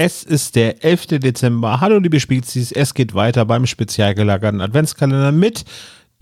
Es ist der 11. Dezember. Hallo liebe Spezies, es geht weiter beim spezial gelagerten Adventskalender mit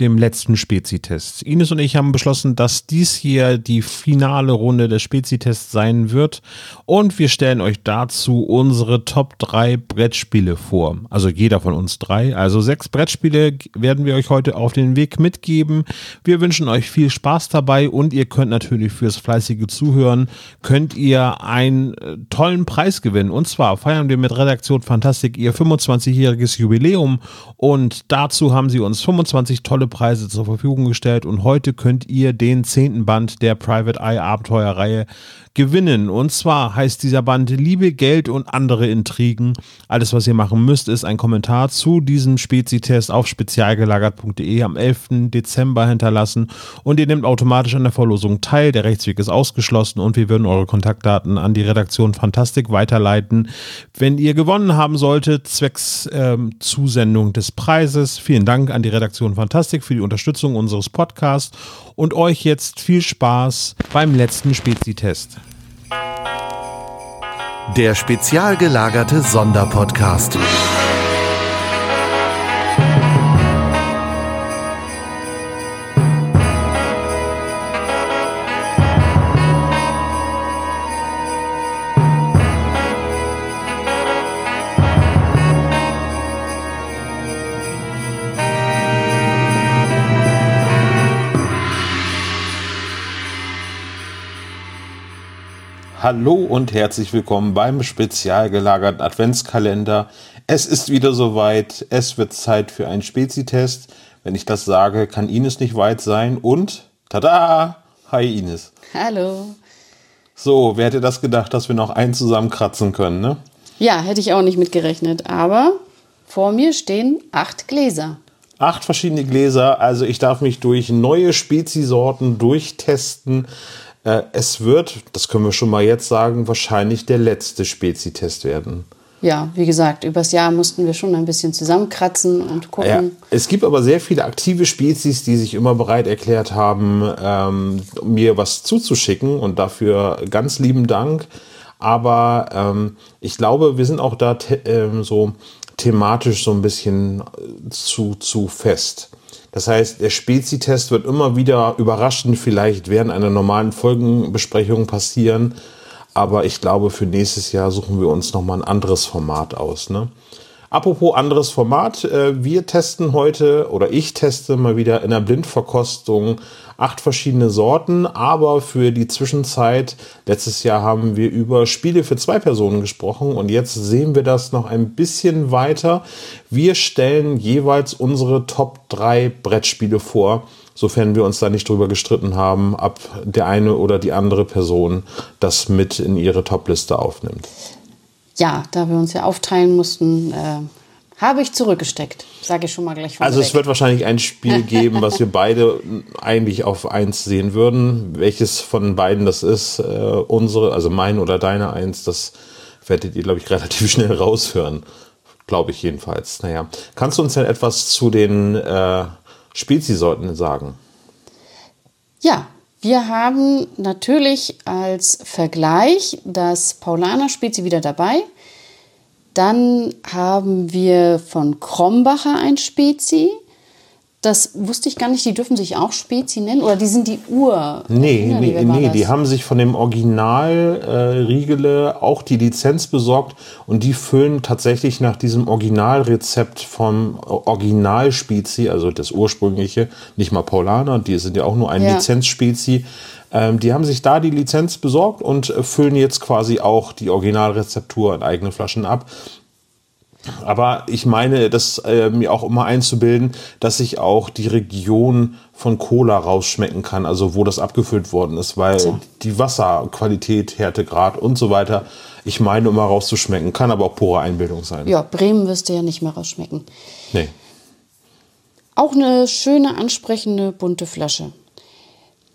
dem letzten Spezitest. Ines und ich haben beschlossen, dass dies hier die finale Runde des Spezitests sein wird und wir stellen euch dazu unsere Top 3 Brettspiele vor. Also jeder von uns drei. Also sechs Brettspiele werden wir euch heute auf den Weg mitgeben. Wir wünschen euch viel Spaß dabei und ihr könnt natürlich fürs fleißige Zuhören könnt ihr einen äh, tollen Preis gewinnen. Und zwar feiern wir mit Redaktion Fantastik ihr 25-jähriges Jubiläum und dazu haben sie uns 25 tolle tolle Preise zur Verfügung gestellt und heute könnt ihr den zehnten Band der Private Eye Abenteuerreihe gewinnen. Und zwar heißt dieser Band Liebe, Geld und andere Intrigen. Alles, was ihr machen müsst, ist ein Kommentar zu diesem Spezitest auf spezialgelagert.de am 11. Dezember hinterlassen und ihr nehmt automatisch an der Verlosung teil. Der Rechtsweg ist ausgeschlossen und wir würden eure Kontaktdaten an die Redaktion Fantastik weiterleiten, wenn ihr gewonnen haben solltet, zwecks ähm, Zusendung des Preises. Vielen Dank an die Redaktion Fantastik für die Unterstützung unseres Podcasts und euch jetzt viel Spaß beim letzten Spezitest. Der spezial gelagerte Sonderpodcast. Hallo und herzlich willkommen beim spezial gelagerten Adventskalender. Es ist wieder soweit. Es wird Zeit für einen Spezitest. Wenn ich das sage, kann Ines nicht weit sein. Und tada! Hi Ines. Hallo. So, wer hätte das gedacht, dass wir noch einen zusammenkratzen können, ne? Ja, hätte ich auch nicht mitgerechnet. Aber vor mir stehen acht Gläser. Acht verschiedene Gläser. Also ich darf mich durch neue Spezisorten durchtesten. Äh, es wird, das können wir schon mal jetzt sagen, wahrscheinlich der letzte Spezitest werden. Ja, wie gesagt, übers Jahr mussten wir schon ein bisschen zusammenkratzen und gucken. Ja, es gibt aber sehr viele aktive Spezies, die sich immer bereit erklärt haben, ähm, mir was zuzuschicken und dafür ganz lieben Dank. Aber ähm, ich glaube, wir sind auch da ähm, so thematisch so ein bisschen äh, zu, zu fest. Das heißt, der Spezitest wird immer wieder überraschend vielleicht während einer normalen Folgenbesprechung passieren. Aber ich glaube, für nächstes Jahr suchen wir uns nochmal ein anderes Format aus. Ne? Apropos anderes Format, äh, wir testen heute oder ich teste mal wieder in der Blindverkostung acht verschiedene Sorten, aber für die Zwischenzeit, letztes Jahr haben wir über Spiele für zwei Personen gesprochen und jetzt sehen wir das noch ein bisschen weiter. Wir stellen jeweils unsere Top 3 Brettspiele vor, sofern wir uns da nicht drüber gestritten haben, ob der eine oder die andere Person das mit in ihre Top-Liste aufnimmt ja, da wir uns ja aufteilen mussten, äh, habe ich zurückgesteckt. Sage ich schon mal gleich. Also es wird wahrscheinlich ein Spiel geben, was wir beide eigentlich auf eins sehen würden. Welches von beiden das ist, äh, unsere, also mein oder deine eins, das werdet ihr, glaube ich, relativ schnell raushören. Glaube ich jedenfalls. Naja, kannst du uns denn etwas zu den äh, Speziesorten sagen? Ja, wir haben natürlich als Vergleich das Paulaner Spezi wieder dabei. Dann haben wir von Krombacher ein Spezi. Das wusste ich gar nicht, die dürfen sich auch Spezi nennen oder die sind die Ur. Nee, nee, nee die haben sich von dem Original äh, Riegele auch die Lizenz besorgt und die füllen tatsächlich nach diesem Originalrezept vom Original Spezi, also das ursprüngliche, nicht mal Paulaner, die sind ja auch nur ein ja. Lizenzspezi. Ähm, die haben sich da die Lizenz besorgt und äh, füllen jetzt quasi auch die Originalrezeptur in eigene Flaschen ab. Aber ich meine, das äh, mir auch immer einzubilden, dass ich auch die Region von Cola rausschmecken kann, also wo das abgefüllt worden ist, weil so. die Wasserqualität, Härtegrad und so weiter, ich meine immer rauszuschmecken, kann aber auch pure Einbildung sein. Ja, Bremen wirst du ja nicht mehr rausschmecken. Nee. Auch eine schöne, ansprechende, bunte Flasche.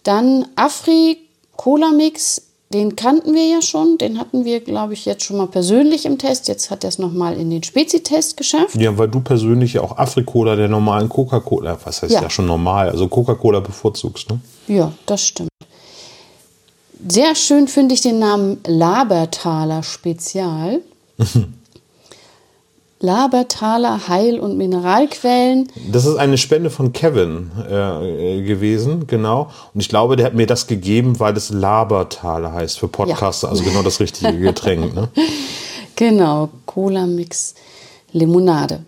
Dann Afri Cola Mix den kannten wir ja schon, den hatten wir, glaube ich, jetzt schon mal persönlich im Test. Jetzt hat er es nochmal in den Spezi-Test geschafft. Ja, weil du persönlich ja auch Afrikola der normalen Coca-Cola, was heißt ja. ja schon normal, also Coca-Cola bevorzugst, ne? Ja, das stimmt. Sehr schön finde ich den Namen Labertaler Spezial. Labertaler Heil- und Mineralquellen. Das ist eine Spende von Kevin äh, gewesen, genau. Und ich glaube, der hat mir das gegeben, weil es Labertaler heißt für Podcaster, also genau das richtige Getränk. Ne? Genau, Cola-Mix Limonade.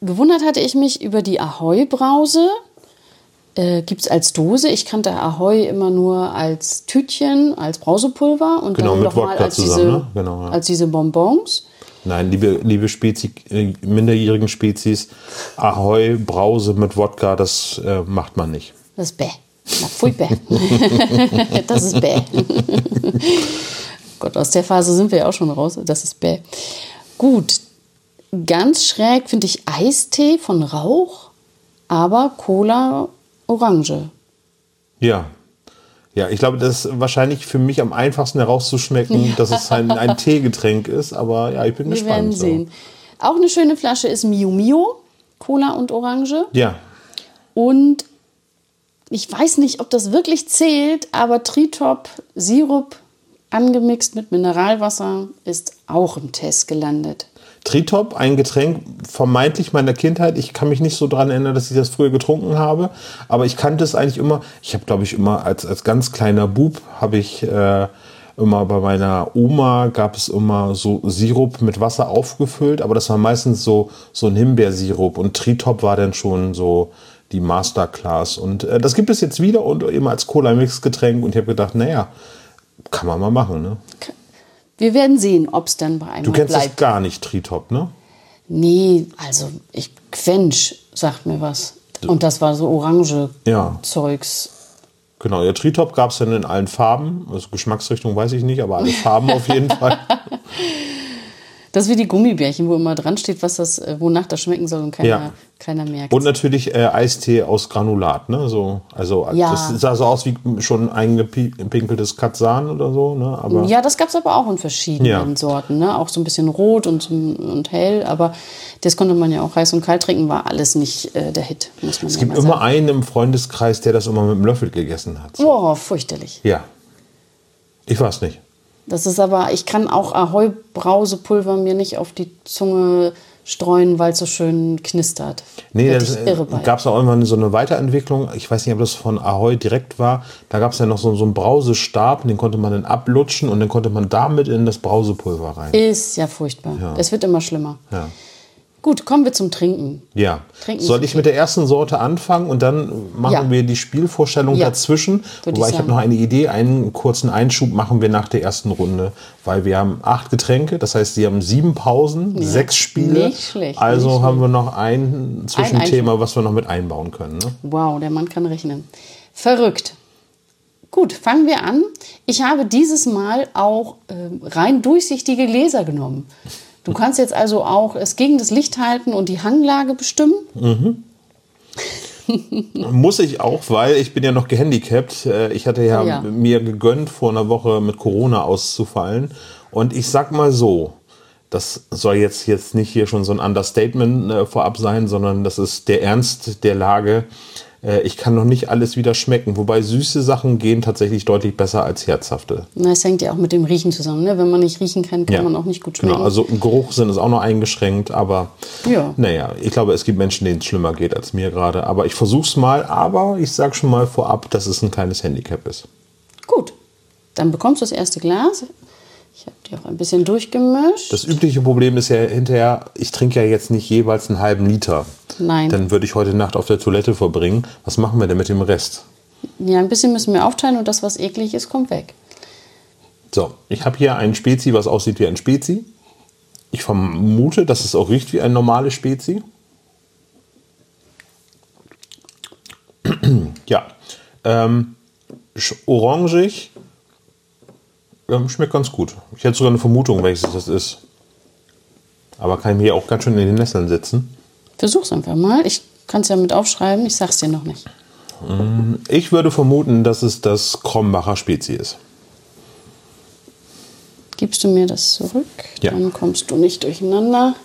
Gewundert hatte ich mich über die Ahoi-Brause. Äh, Gibt es als Dose. Ich kannte Ahoi immer nur als Tütchen, als Brausepulver und Genau, dann mit noch mal Wodka als, zusammen, diese, ne? Genau, ja. als diese Bonbons. Nein, liebe, liebe Spezi, äh, minderjährigen Spezies, Ahoi, Brause mit Wodka, das äh, macht man nicht. Das ist bäh. Na, pfui bäh. das ist bäh. Gott, aus der Phase sind wir ja auch schon raus. Das ist bäh. Gut. Ganz schräg finde ich Eistee von Rauch, aber Cola Orange. Ja. Ja, ich glaube, das ist wahrscheinlich für mich am einfachsten herauszuschmecken, dass es ein, ein Teegetränk ist, aber ja, ich bin Wir gespannt. werden so. sehen. Auch eine schöne Flasche ist Mio Mio, Cola und Orange. Ja, Und ich weiß nicht, ob das wirklich zählt, aber Tritop Sirup angemixt mit Mineralwasser ist auch im Test gelandet. Tritop, ein Getränk vermeintlich meiner Kindheit. Ich kann mich nicht so dran erinnern, dass ich das früher getrunken habe, aber ich kannte es eigentlich immer. Ich habe, glaube ich, immer als, als ganz kleiner Bub habe ich äh, immer bei meiner Oma gab es immer so Sirup mit Wasser aufgefüllt, aber das war meistens so so ein Himbeersirup und Tritop war dann schon so die Masterclass und äh, das gibt es jetzt wieder und immer als Cola-Mix-Getränk und ich habe gedacht, naja, kann man mal machen, ne? Wir werden sehen, ob es dann bei einem Du kennst das bleibt. gar nicht, Tritop, ne? Nee, also ich Quench sagt mir was. Und das war so orange Ja. Zeugs. Genau, der Tritop gab es dann in allen Farben. Also Geschmacksrichtung weiß ich nicht, aber alle Farben auf jeden Fall. Das ist wie die Gummibärchen, wo immer dran steht, was das, äh, wonach das schmecken soll und keiner, Ja. keiner merkt. Und natürlich äh, Eistee aus Granulat, ne? So, also Ja. das sah so aus wie schon eingepinkeltes Katzan oder so, ne? Aber Ja, das gab es aber auch in verschiedenen Ja. Sorten. Ne? Auch so ein bisschen rot und, so- und hell. Aber das konnte man ja auch heiß und kalt trinken, war alles nicht äh, der Hit, muss man es gibt immer sagen. einen im Freundeskreis, der das immer mit dem Löffel gegessen hat. Oh, fürchterlich. Ja. Ich weiß nicht. Das ist aber, ich kann auch Ahoi-Brausepulver mir nicht auf die Zunge streuen, weil es so schön knistert. Nee, Werd das bei. gab es auch irgendwann so eine Weiterentwicklung. Ich weiß nicht, ob das von Ahoi direkt war. Da gab es ja noch so, so einen Brausestab, den konnte man dann ablutschen und dann konnte man damit in das Brausepulver rein. Ist ja furchtbar. Es wird immer schlimmer. Ja. Gut, kommen wir zum Trinken. Ja. Trinken Soll ich mit der ersten Sorte anfangen und dann machen Ja. wir die Spielvorstellung Ja. dazwischen? Würde Wobei ich ich habe noch eine Idee, einen kurzen Einschub machen wir nach der ersten Runde, weil wir haben acht Getränke, das heißt, sie haben sieben Pausen, sechs Spiele. Nicht schlecht, Also nicht haben wir noch ein Zwischenthema, was wir noch mit einbauen können. Ne? Wow, der Mann kann rechnen. Verrückt. Gut, fangen wir an. Ich habe dieses Mal auch ähm, rein durchsichtige Gläser genommen. Du kannst jetzt also auch es gegen das Licht halten und die Hanglage bestimmen. Muss ich auch, weil ich bin ja noch gehandicapt. Äh, Ich hatte ja, ja. mir gegönnt, vor einer Woche mit Corona auszufallen. Und ich sag mal so, das soll jetzt, jetzt nicht hier schon so ein Understatement äh, vorab sein, sondern das ist der Ernst der Lage. Äh, ich kann noch nicht alles wieder schmecken, wobei süße Sachen gehen tatsächlich deutlich besser als herzhafte. Na, es hängt ja auch mit dem Riechen zusammen. Ne? Wenn man nicht riechen kann, kann man auch nicht gut schmecken. Genau, also Geruchssinn ist auch noch eingeschränkt, aber Ja. naja, ich glaube, es gibt Menschen, denen es schlimmer geht als mir gerade. Aber ich versuch's mal, aber ich sag schon mal vorab, dass es ein kleines Handicap ist. Gut, dann bekommst du das erste Glas. Ich habe die auch ein bisschen durchgemischt. Das übliche Problem ist ja hinterher, ich trinke ja jetzt nicht jeweils einen halben Liter. Nein. Dann würde ich heute Nacht auf der Toilette verbringen. Was machen wir denn mit dem Rest? ja, ein bisschen müssen wir aufteilen und das, was eklig ist, kommt weg. So, ich habe hier ein Spezi, was aussieht wie ein Spezi. Ich vermute, dass es auch riecht wie ein normales Spezi. ja, ähm, orangig, ähm, schmeckt ganz gut. Ich hätte sogar eine Vermutung, welches das ist. Aber kann ich mir auch ganz schön in den Nesseln sitzen. Versuch's einfach mal. Ich kann es ja mit aufschreiben. Ich sag's dir noch nicht. Ich würde vermuten, dass es das Krombacher Spezi ist. Gibst du mir das zurück? Ja. Dann kommst du nicht durcheinander.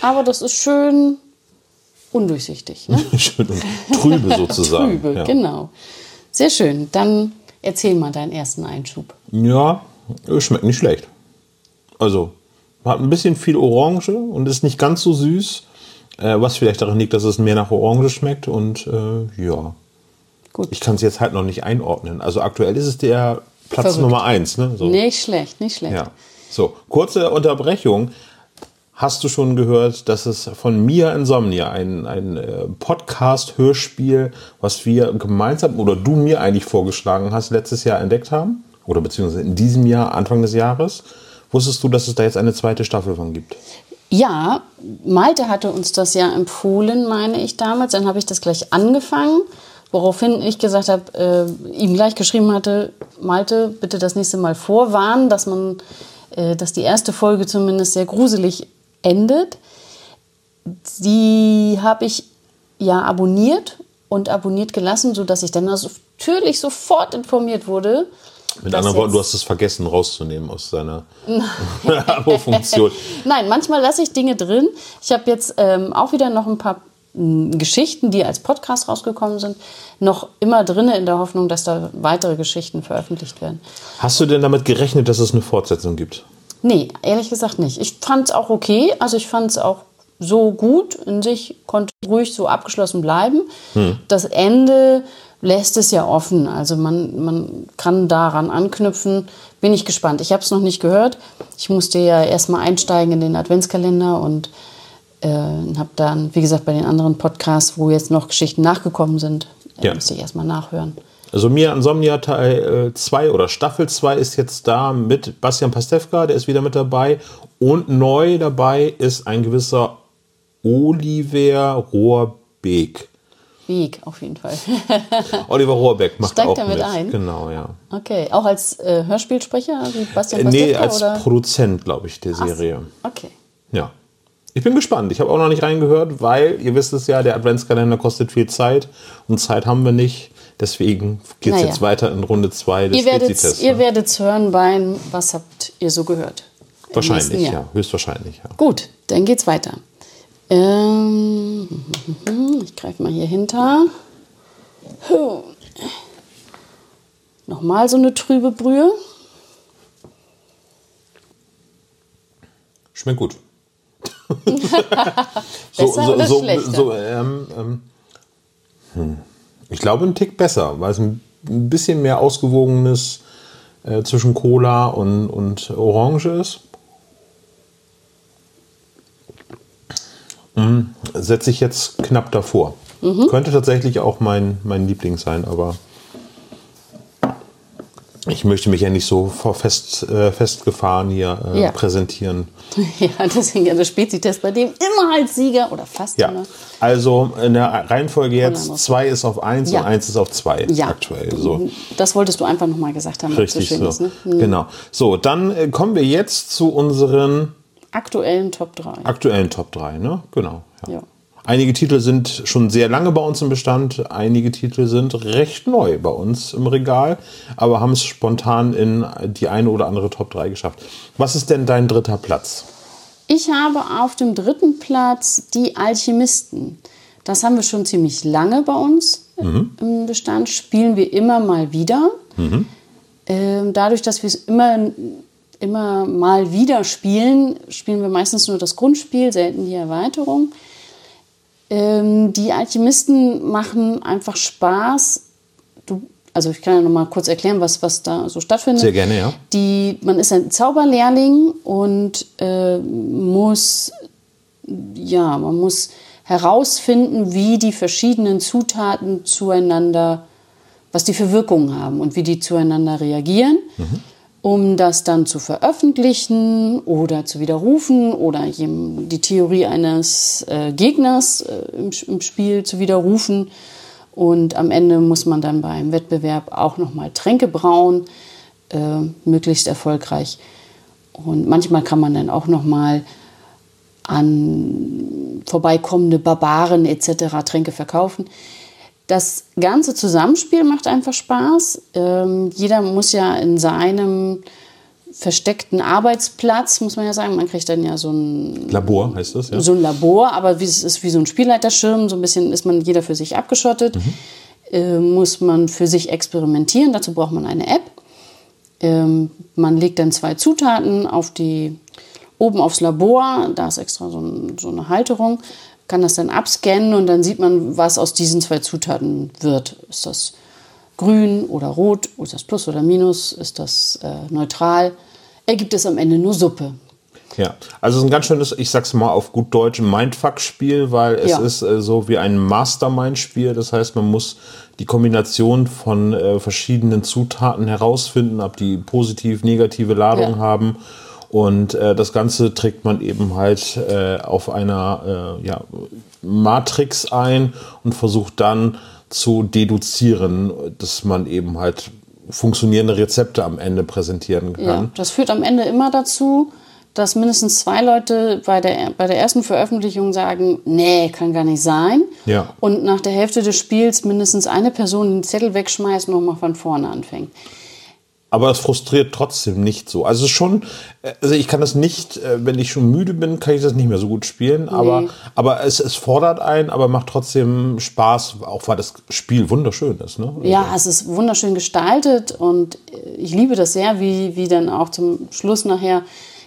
Aber das ist schön undurchsichtig. Ne? schön und trübe sozusagen. Trübe, ja. genau. Sehr schön. Dann erzähl mal deinen ersten Einschub. Ja, schmeckt nicht schlecht. Also hat ein bisschen viel Orange und ist nicht ganz so süß, äh, was vielleicht daran liegt, dass es mehr nach Orange schmeckt und äh, ja. Gut. Ich kann es jetzt halt noch nicht einordnen. Also aktuell ist es der Platz Verrückt. Nummer eins. Ne? So. Nicht schlecht, nicht schlecht. Ja. So, kurze Unterbrechung. Hast du schon gehört, dass es von Mia Insomnia, ein, ein äh, Podcast-Hörspiel, was wir gemeinsam oder du mir eigentlich vorgeschlagen hast, letztes Jahr entdeckt haben? Oder beziehungsweise in diesem Jahr, Anfang des Jahres? Wusstest du, dass es da jetzt eine zweite Staffel von gibt? Ja, Malte hatte uns das ja empfohlen, meine ich damals. Dann habe ich das gleich angefangen, woraufhin ich gesagt habe, äh, ihm gleich geschrieben hatte, Malte, bitte das nächste Mal vorwarnen, dass man, äh, dass die erste Folge zumindest sehr gruselig endet. Die habe ich ja abonniert und abonniert gelassen, sodass ich dann natürlich sofort informiert wurde. Mit anderen Worten, du hast es vergessen rauszunehmen aus seiner Abo-Funktion. Nein, manchmal lasse ich Dinge drin. Ich habe jetzt ähm, auch wieder noch ein paar m, Geschichten, die als Podcast rausgekommen sind, noch immer drin in der Hoffnung, dass da weitere Geschichten veröffentlicht werden. Hast du denn damit gerechnet, dass es eine Fortsetzung gibt? Nee, ehrlich gesagt nicht. Ich fand es auch okay. Also ich fand es auch so gut in sich, konnte ruhig so abgeschlossen bleiben. Das Ende lässt es ja offen. Also man, man kann daran anknüpfen. Bin ich gespannt. Ich habe es noch nicht gehört. Ich musste ja erstmal einsteigen in den Adventskalender und äh, habe dann, wie gesagt, bei den anderen Podcasts, wo jetzt noch Geschichten nachgekommen sind, äh, Ja. musste ich erstmal nachhören. Also Mia Insomnia Teil 2 oder Staffel 2 ist jetzt da mit Bastian Pastewka, der ist wieder mit dabei. Und neu dabei ist ein gewisser Oliver Rohrbeck. Weg auf jeden Fall. Oliver Rohrbeck macht Steigt auch er mit ein? Genau, ja. okay, auch als äh, Hörspielsprecher wie Bastian Äh, nee, als oder? Produzent, glaube ich, der Serie. Okay. Ja. Ich bin gespannt. Ich habe auch noch nicht reingehört, weil ihr wisst es ja, der Adventskalender kostet viel Zeit und Zeit haben wir nicht. Deswegen geht es Naja. jetzt weiter in Runde 2 des Ihr werdet Spezitests. ihr ne? hören bei Was habt ihr so gehört? Wahrscheinlich, ja. Höchstwahrscheinlich, ja. Gut, dann geht's weiter. Ähm, ich greife mal hier hinter. Nochmal so eine trübe Brühe. Schmeckt gut. Besser oder schlechter? so, ähm, ähm, hm. Ich glaube, ein Tick besser, weil es ein ein bisschen mehr ausgewogenes äh, zwischen Cola und, und Orange ist. Mm, Setze ich jetzt knapp davor. Mhm. Könnte tatsächlich auch mein, mein Liebling sein, aber ich möchte mich ja nicht so vor fest, äh, festgefahren hier äh, Ja. präsentieren. Ja, deswegen ja der Spezitest, bei dem immer als Sieger oder fast Ja, immer. also in der Reihenfolge jetzt Hollanders. 2 ist auf 1 Ja. und 1 ist auf 2 Ja, aktuell. So. das wolltest du einfach nochmal gesagt haben. Richtig so. ist, ne? Hm. Genau. So, dann äh, kommen wir jetzt zu unseren Aktuellen Top 3. aktuellen Top 3. Ne? Genau. Ja. Ja. Einige Titel sind schon sehr lange bei uns im Bestand, einige Titel sind recht neu bei uns im Regal, aber haben es spontan in die eine oder andere Top 3 geschafft. Was ist denn dein dritter Platz? Ich habe auf dem dritten Platz die Alchemisten. Das haben wir schon ziemlich lange bei uns im Bestand, spielen wir immer mal wieder. Ähm, dadurch, dass wir es immer, immer mal wieder spielen, spielen wir meistens nur das Grundspiel, selten die Erweiterung. Ähm, die Alchemisten machen einfach Spaß. Du, also ich kann ja noch mal kurz erklären, was, was da so stattfindet. Sehr gerne, ja. Die, man ist ein Zauberlehrling und äh, muss, ja, man muss herausfinden, wie die verschiedenen Zutaten zueinander, was die für Wirkungen haben und wie die zueinander reagieren, um das dann zu veröffentlichen oder zu widerrufen oder die Theorie eines äh, Gegners äh, im, im Spiel zu widerrufen. Und am Ende muss man dann beim Wettbewerb auch nochmal Tränke brauen, äh, möglichst erfolgreich. Und manchmal kann man dann auch nochmal an vorbeikommende Barbaren etc. Tränke verkaufen. Das ganze Zusammenspiel macht einfach Spaß. Ähm, jeder muss ja in seinem versteckten Arbeitsplatz, muss man ja sagen, man kriegt dann ja so ein Labor heißt das, ja? so ein Labor, aber wie, es ist wie so ein Spielleiterschirm, so ein bisschen ist man jeder für sich abgeschottet, äh, muss man für sich experimentieren, dazu braucht man eine App. Ähm, man legt dann zwei Zutaten auf die oben aufs Labor, da ist extra so, ein, so eine Halterung, kann das dann abscannen und dann sieht man, was aus diesen zwei Zutaten wird. Ist das grün oder rot? Ist das Plus oder Minus? Ist das äh, neutral? Ergibt es am Ende nur Suppe. Ja, also es ist ein ganz schönes, ich sag's mal auf gut Deutsch, Mindfuck-Spiel, weil es Ja. ist äh, so wie ein Mastermind-Spiel. Das heißt, man muss die Kombination von äh, verschiedenen Zutaten herausfinden, ob die positiv, negative Ladung Ja. haben. Und äh, das Ganze trägt man eben halt äh, auf einer äh, ja, Matrix ein und versucht dann zu deduzieren, dass man eben halt funktionierende Rezepte am Ende präsentieren kann. Ja, das führt am Ende immer dazu, dass mindestens zwei Leute bei der, bei der ersten Veröffentlichung sagen, nee, kann gar nicht sein. Ja. Und nach der Hälfte des Spiels mindestens eine Person den Zettel wegschmeißt und nochmal von vorne anfängt. Aber es frustriert trotzdem nicht so. Also es ist schon, also ich kann das nicht, äh, wenn ich schon müde bin, kann ich das nicht mehr so gut spielen. Aber, aber es, es fordert einen, aber macht trotzdem Spaß, auch weil das Spiel wunderschön ist. Ne? Ja, es ist wunderschön gestaltet und äh, ich liebe das sehr, wie, wie dann auch zum Schluss nachher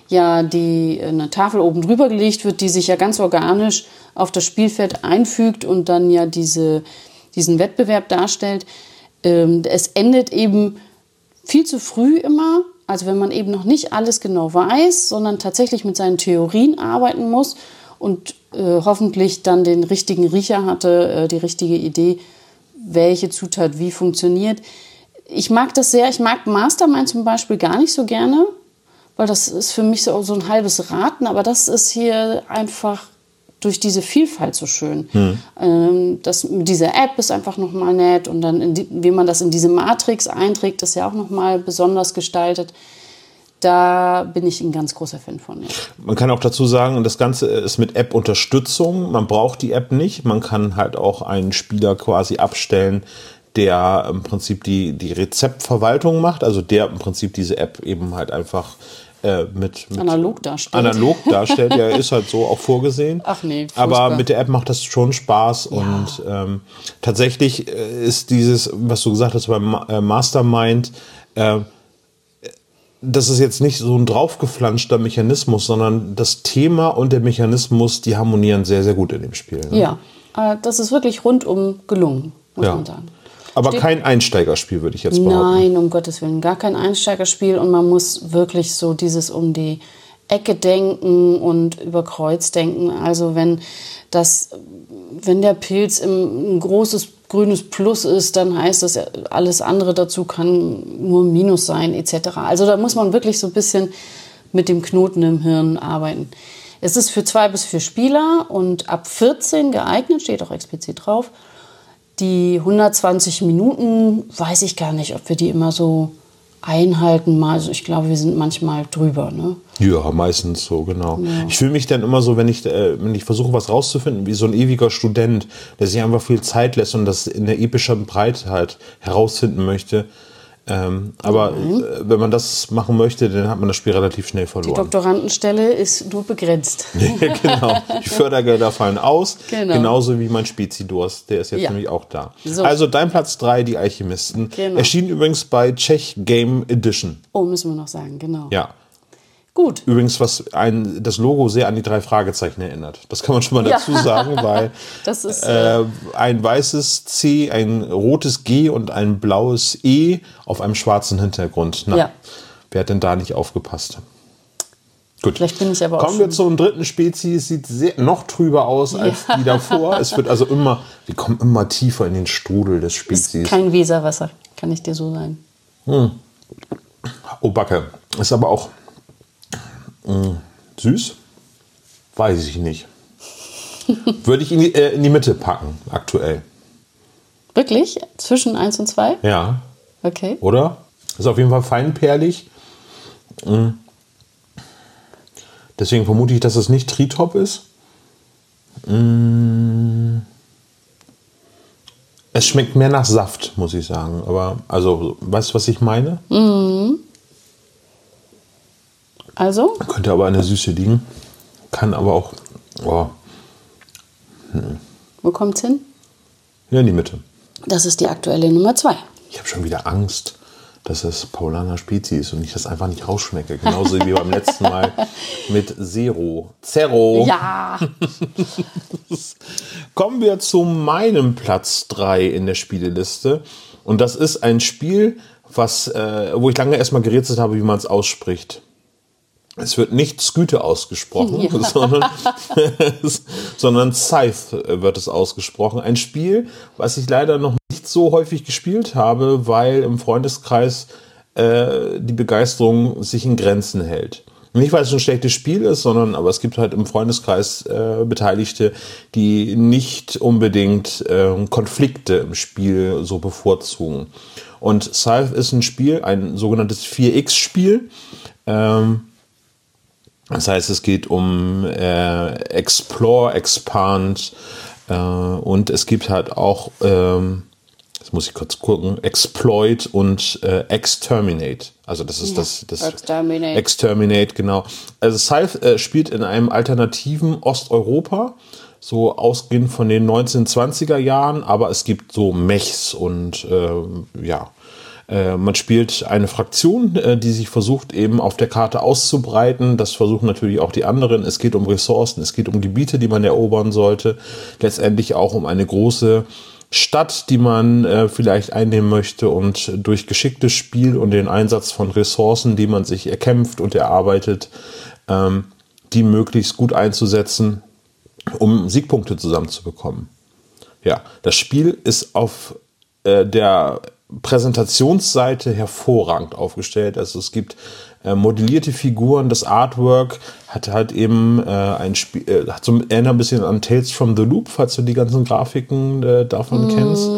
ja die äh, eine Tafel oben drüber gelegt wird, die sich ja ganz organisch auf das Spielfeld einfügt und dann ja diese, diesen Wettbewerb darstellt. Ähm, es endet eben viel zu früh immer, also wenn man eben noch nicht alles genau weiß, sondern tatsächlich mit seinen Theorien arbeiten muss und äh, hoffentlich dann den richtigen Riecher hatte, äh, die richtige Idee, welche Zutat wie funktioniert. Ich mag das sehr, ich mag Mastermind zum Beispiel gar nicht so gerne, weil das ist für mich so, so ein halbes Raten, aber das ist hier einfach durch diese Vielfalt so schön. Ähm, das, diese App ist einfach nochmal nett und dann, die, wie man das in diese Matrix einträgt, ist ja auch nochmal besonders gestaltet. Da bin ich ein ganz großer Fan von. Ja. Man kann auch dazu sagen, das Ganze ist mit App-Unterstützung. Man braucht die App nicht. Man kann halt auch einen Spieler quasi abstellen, der im Prinzip die, die Rezeptverwaltung macht. Also der im Prinzip diese App eben halt einfach äh, mit, mit Analog darstellt. analog darstellt. Ja, ist halt so auch vorgesehen. Ach nee, Aber furchtbar. mit der App macht das schon Spaß und ähm, tatsächlich äh, ist dieses, was du gesagt hast beim äh, Mastermind, äh, das ist jetzt nicht so ein draufgeflanschter Mechanismus, sondern das Thema und der Mechanismus, die harmonieren sehr, sehr gut in dem Spiel. Ne? Ja, äh, das ist wirklich rundum gelungen, muss Ja. man sagen. Aber Steht- kein Einsteigerspiel, würde ich jetzt behaupten. Nein, um Gottes Willen, gar kein Einsteigerspiel und man muss wirklich so dieses um die Ecke denken und über Kreuz denken. Also wenn das, wenn der Pilz im, ein großes grünes Plus ist, dann heißt das, alles andere dazu kann nur Minus sein, etc. Also da muss man wirklich so ein bisschen mit dem Knoten im Hirn arbeiten. Es ist für zwei bis vier Spieler und ab 14 geeignet, steht auch explizit drauf. Die 120 Minuten weiß ich gar nicht, ob wir die immer so einhalten. Mal, also ich glaube, wir sind manchmal drüber. Ne? Ja, meistens so, genau. Ich fühle mich dann immer so, wenn ich, äh, wenn ich versuche, was rauszufinden, wie so ein ewiger Student, der sich einfach viel Zeit lässt und das in der epischen Breite halt herausfinden möchte. Ähm, aber äh, wenn man das machen möchte, dann hat man das Spiel relativ schnell Die verloren. Doktorandenstelle ist nur begrenzt. Ja, genau. Die Fördergelder fallen aus. Genau. Genauso wie mein Spezidors, der ist jetzt Ja. nämlich auch da. So. Also dein Platz 3, die Alchemisten. Genau. Erschien übrigens bei Czech Game Edition. Oh, müssen wir noch sagen, genau. Ja. Gut. Übrigens, was ein, das Logo sehr an die drei Fragezeichen erinnert. Das kann man schon mal Ja. dazu sagen, weil Das ist, äh, ein weißes C, ein rotes G und ein blaues E auf einem schwarzen Hintergrund. Na, Ja. wer hat denn da nicht aufgepasst? Gut. Vielleicht bin ich aber auch Kommen wir zum dritten Spezies. Sieht sehr, noch trüber aus als die davor. Es wird also immer, wir kommen immer tiefer in den Strudel des ist Spezies. kein Weserwasser, kann ich dir so sagen. Oh, Backe. Ist aber auch mh, süß? Weiß ich nicht. Würde ich in die, äh, in die Mitte packen, aktuell. Wirklich? Zwischen 1 und 2? Ja, Okay. oder? Ist auf jeden Fall feinperlig. Mm. Deswegen vermute ich, dass es nicht Tritop ist. Mm. Es schmeckt mehr nach Saft, muss ich sagen. Aber, also, weißt du, was ich meine? Also, Könnte aber an der Süße liegen. Kann aber auch oh, wo kommt's hin? ja, in die Mitte. Das ist die aktuelle Nummer 2. Ich habe schon wieder Angst, dass es Paulaner Spezi ist und ich das einfach nicht rausschmecke. Genauso wie beim letzten Mal mit Zero. Zero. Ja. Kommen wir zu meinem Platz 3 in der Spieleliste. Und das ist ein Spiel, was, äh, wo ich lange erstmal gerätselt habe, wie man es ausspricht. Es wird nicht Sküte ausgesprochen, Ja. sondern, sondern Scythe wird es ausgesprochen. Ein Spiel, was ich leider noch nicht so häufig gespielt habe, weil im Freundeskreis äh, die Begeisterung sich in Grenzen hält. Nicht, weil es ein schlechtes Spiel ist, sondern aber es gibt halt im Freundeskreis äh, Beteiligte, die nicht unbedingt äh, Konflikte im Spiel so bevorzugen. Und Scythe ist ein Spiel, ein sogenanntes 4X-Spiel. Ähm, das heißt, es geht um äh, Explore, Expand äh, und es gibt halt auch, ähm, jetzt muss ich kurz gucken, Exploit und äh, Exterminate. Also das ist Ja, das, das Exterminate. Exterminate, genau. Also Scythe äh, spielt in einem alternativen Osteuropa, so ausgehend von den 1920er Jahren, aber es gibt so Mechs und ähm, ja. Äh, Man spielt eine Fraktion, äh, die sich versucht, eben auf der Karte auszubreiten. Das versuchen natürlich auch die anderen. Es geht um Ressourcen, es geht um Gebiete, die man erobern sollte. Letztendlich auch um eine große Stadt, die man äh, vielleicht einnehmen möchte und durch geschicktes Spiel und den Einsatz von Ressourcen, die man sich erkämpft und erarbeitet, ähm, die möglichst gut einzusetzen, um Siegpunkte zusammenzubekommen. Ja, das Spiel ist auf äh, der Präsentationsseite hervorragend aufgestellt. Also es gibt äh, modellierte Figuren, das Artwork hat halt eben äh, ein Spiel, äh, hat so erinnert ein bisschen an Tales from the Loop, falls du die ganzen Grafiken äh, davon kennst.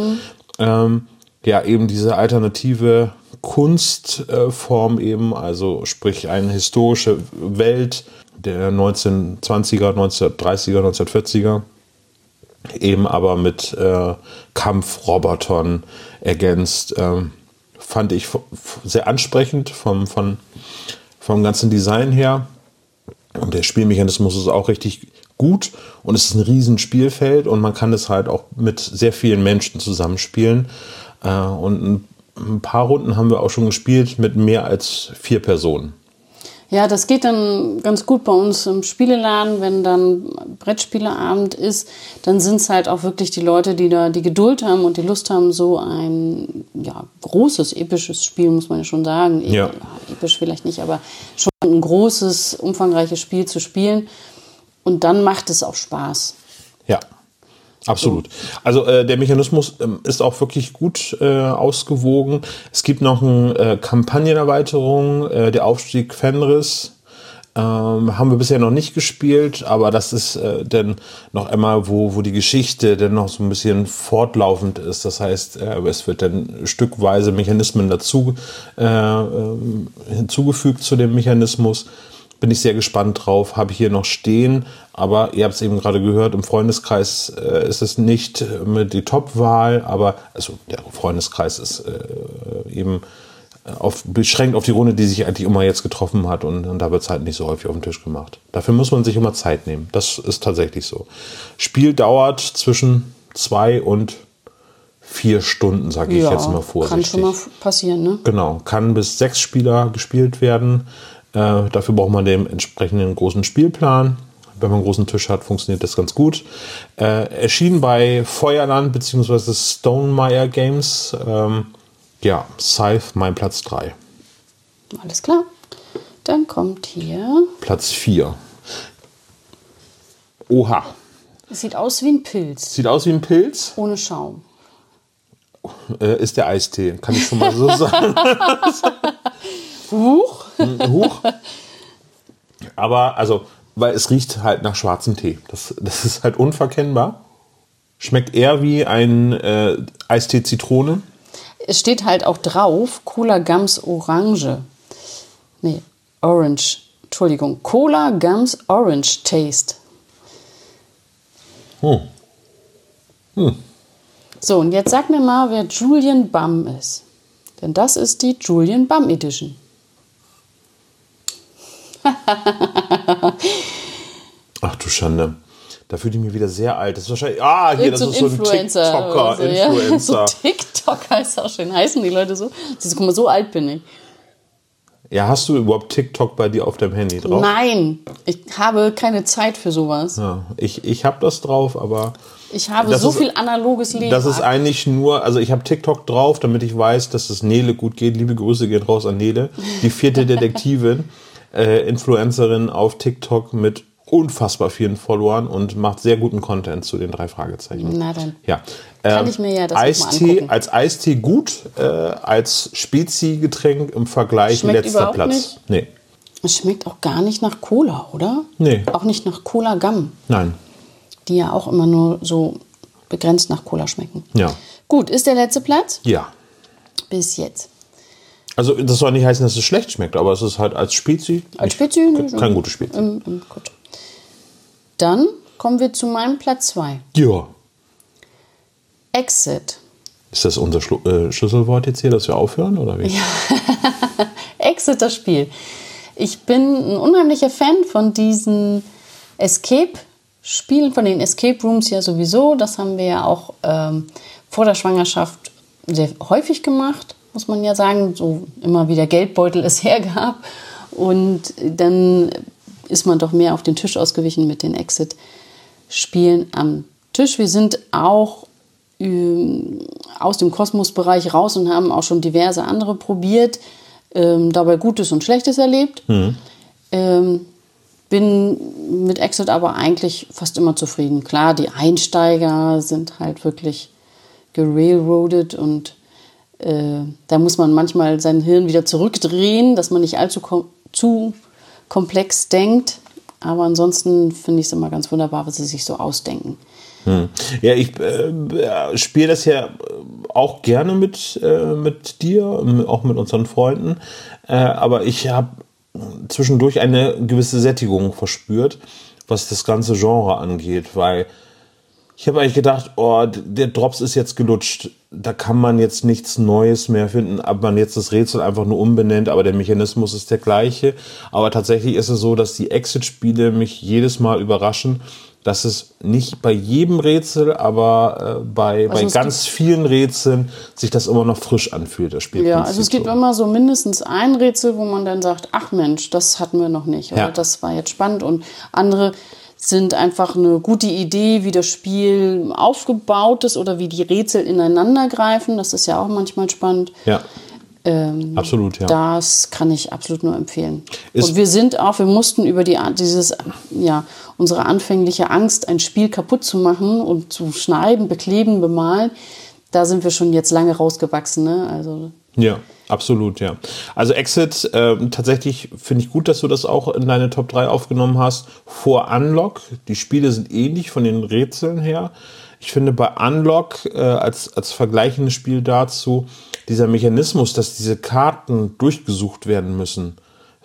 Ähm, ja, eben diese alternative Kunstform eben, also sprich eine historische Welt der 1920er, 1930er, 1940er eben aber mit äh, Kampfrobotern ergänzt. Ähm, fand ich sehr ansprechend vom, von, vom ganzen Design her. Und der Spielmechanismus ist auch richtig gut und es ist ein riesen Spielfeld und man kann es halt auch mit sehr vielen Menschen zusammenspielen. Äh, und ein, ein paar Runden haben wir auch schon gespielt mit mehr als vier Personen. Ja, das geht dann ganz gut bei uns im Spieleladen, wenn dann Brettspieleabend ist, dann sind es halt auch wirklich die Leute, die da die Geduld haben und die Lust haben, so ein ja, großes, episches Spiel, muss man ja schon sagen. E- Ja. Episch vielleicht nicht, aber schon ein großes, umfangreiches Spiel zu spielen. Und dann macht es auch Spaß. Ja, absolut. Also äh, der Mechanismus ähm, ist auch wirklich gut äh, ausgewogen. Es gibt noch eine äh, Kampagnenerweiterung, äh, der Aufstieg Fenris. Ähm, haben wir bisher noch nicht gespielt, aber das ist äh, dann noch einmal, wo, wo die Geschichte dann noch so ein bisschen fortlaufend ist. Das heißt, äh, es wird dann stückweise Mechanismen dazu äh, ähm, hinzugefügt zu dem Mechanismus. Bin ich sehr gespannt drauf, habe ich hier noch stehen, aber ihr habt es eben gerade gehört, im Freundeskreis äh, ist es nicht äh, die Top-Wahl, aber also der Freundeskreis ist äh, eben auf, beschränkt auf die Runde, die sich eigentlich immer jetzt getroffen hat und, und da wird es halt nicht so häufig auf den Tisch gemacht. Dafür muss man sich immer Zeit nehmen. Das ist tatsächlich so. Spiel dauert zwischen zwei und vier Stunden, sage ich jetzt mal vorsichtig. kann schon mal passieren, ne? Genau, kann bis sechs Spieler gespielt werden. Äh, dafür braucht man den entsprechenden großen Spielplan. Wenn man einen großen Tisch hat, funktioniert das ganz gut. Äh, erschien bei Feuerland bzw. Stonemeyer Games. Ähm, ja, Scythe, mein Platz 3. Alles klar. Dann kommt hier. Platz 4. Oha. Es sieht aus wie ein Pilz. Sieht aus wie ein Pilz. Ohne Schaum. Äh, ist der Eistee, kann ich schon mal so sagen. Huch. Huch. Aber, also, weil es riecht halt nach schwarzem Tee. Das, das ist halt unverkennbar. Schmeckt eher wie ein äh, Eistee Zitrone. Es steht halt auch drauf, Cola Gums Orange. Nee, Orange. Entschuldigung. Cola Gums Orange Taste. Hm. So, und jetzt sag mir mal, wer Julian Bum ist. Denn das ist die Julian Bum Edition. Ach du Schande. Da fühle ich mich wieder sehr alt. Das ist wahrscheinlich, ah, hier, Irgend das so ist so ein Influencer TikToker, so, ja. Influencer. So TikToker ist auch schön. Heißen die Leute so? Siehst du, guck mal, so alt bin ich. Ja, hast du überhaupt TikTok bei dir auf deinem Handy drauf? Nein, ich habe keine Zeit für sowas. Ja, ich ich habe das drauf, aber Ich habe Das so ist- viel analoges Leben. das ist eigentlich nur, also ich habe TikTok drauf, damit ich weiß, dass es Nele gut geht. Liebe Grüße gehen raus an Nele, die vierte Detektivin, äh, Influencerin auf TikTok mit unfassbar vielen Followern und macht sehr guten Content zu den drei Fragezeichen. Na dann. Ja. Kann Ähm, ich mir ja das Eistee, als Eistee gut, äh, als Spezi-Getränk im Vergleich Schmeckt letzter Platz. nicht? Nee. Es schmeckt auch gar nicht nach Cola, oder? Nee. Auch nicht nach Cola Gum, Nein. die ja auch immer nur so begrenzt nach Cola schmecken. Ja. Gut, ist der letzte Platz? Ja. Bis jetzt. Also das soll nicht heißen, dass es schlecht schmeckt, aber es ist halt als Spezi. Als nicht- Spezi? ne, Kein gutes Spezi. Ähm, ähm, gut. Dann kommen wir zu meinem Platz 2. Ja. Exit. Ist das unser Schlu äh, Schlüsselwort jetzt hier, dass wir aufhören oder wie? Exit, das Spiel. Ich bin ein unheimlicher Fan von diesen Escape-Spielen, von den Escape Rooms ja sowieso. Das haben wir ja auch ähm, vor der Schwangerschaft sehr häufig gemacht, muss man ja sagen. So immer wieder Geldbeutel es hergab. Und dann ist man doch mehr auf den Tisch ausgewichen mit den Exit-Spielen am Tisch. Wir sind auch ähm, aus dem Kosmos-Bereich raus und haben auch schon diverse andere probiert, ähm, dabei Gutes und Schlechtes erlebt. Ähm, bin mit Exit aber eigentlich fast immer zufrieden. Klar, die Einsteiger sind halt wirklich gerailroadet und äh, da muss man manchmal sein Hirn wieder zurückdrehen, dass man nicht allzu kom zu komplex denkt. Aber ansonsten finde ich es immer ganz wunderbar, was sie sich so ausdenken. Ja, ich äh, spiele das ja äh, auch gerne mit, äh, mit dir, auch mit unseren Freunden. Äh, aber ich habe zwischendurch eine gewisse Sättigung verspürt, was das ganze Genre angeht, weil ich habe eigentlich gedacht, oh, der Drops ist jetzt gelutscht. Da kann man jetzt nichts Neues mehr finden, ob man jetzt das Rätsel einfach nur umbenennt, aber der Mechanismus ist der gleiche. Aber tatsächlich ist es so, dass die Exit-Spiele mich jedes Mal überraschen, dass es nicht bei jedem Rätsel, aber äh, bei, bei es ganz vielen Rätseln sich das immer noch frisch anfühlt, das Spiel. Ja, also es gibt immer so mindestens ein Rätsel, wo man dann sagt, ach Mensch, das hatten wir noch nicht oder Ja. das war jetzt spannend und andere sind einfach eine gute Idee, wie das Spiel aufgebaut ist oder wie die Rätsel ineinander greifen. Das ist ja auch manchmal spannend. Ja, Ähm, absolut, ja. Das kann ich absolut nur empfehlen. Ist- und wir sind auch, wir mussten über die, dieses, ja, unsere anfängliche Angst, ein Spiel kaputt zu machen und zu schneiden, bekleben, bemalen, da sind wir schon jetzt lange rausgewachsen. Ne? Also Ja, absolut, ja. Also Exit, ähm, tatsächlich finde ich gut, dass du das auch in deine Top 3 aufgenommen hast. Vor Unlock, die Spiele sind ähnlich von den Rätseln her. Ich finde bei Unlock äh, als, als vergleichendes Spiel dazu, dieser Mechanismus, dass diese Karten durchgesucht werden müssen,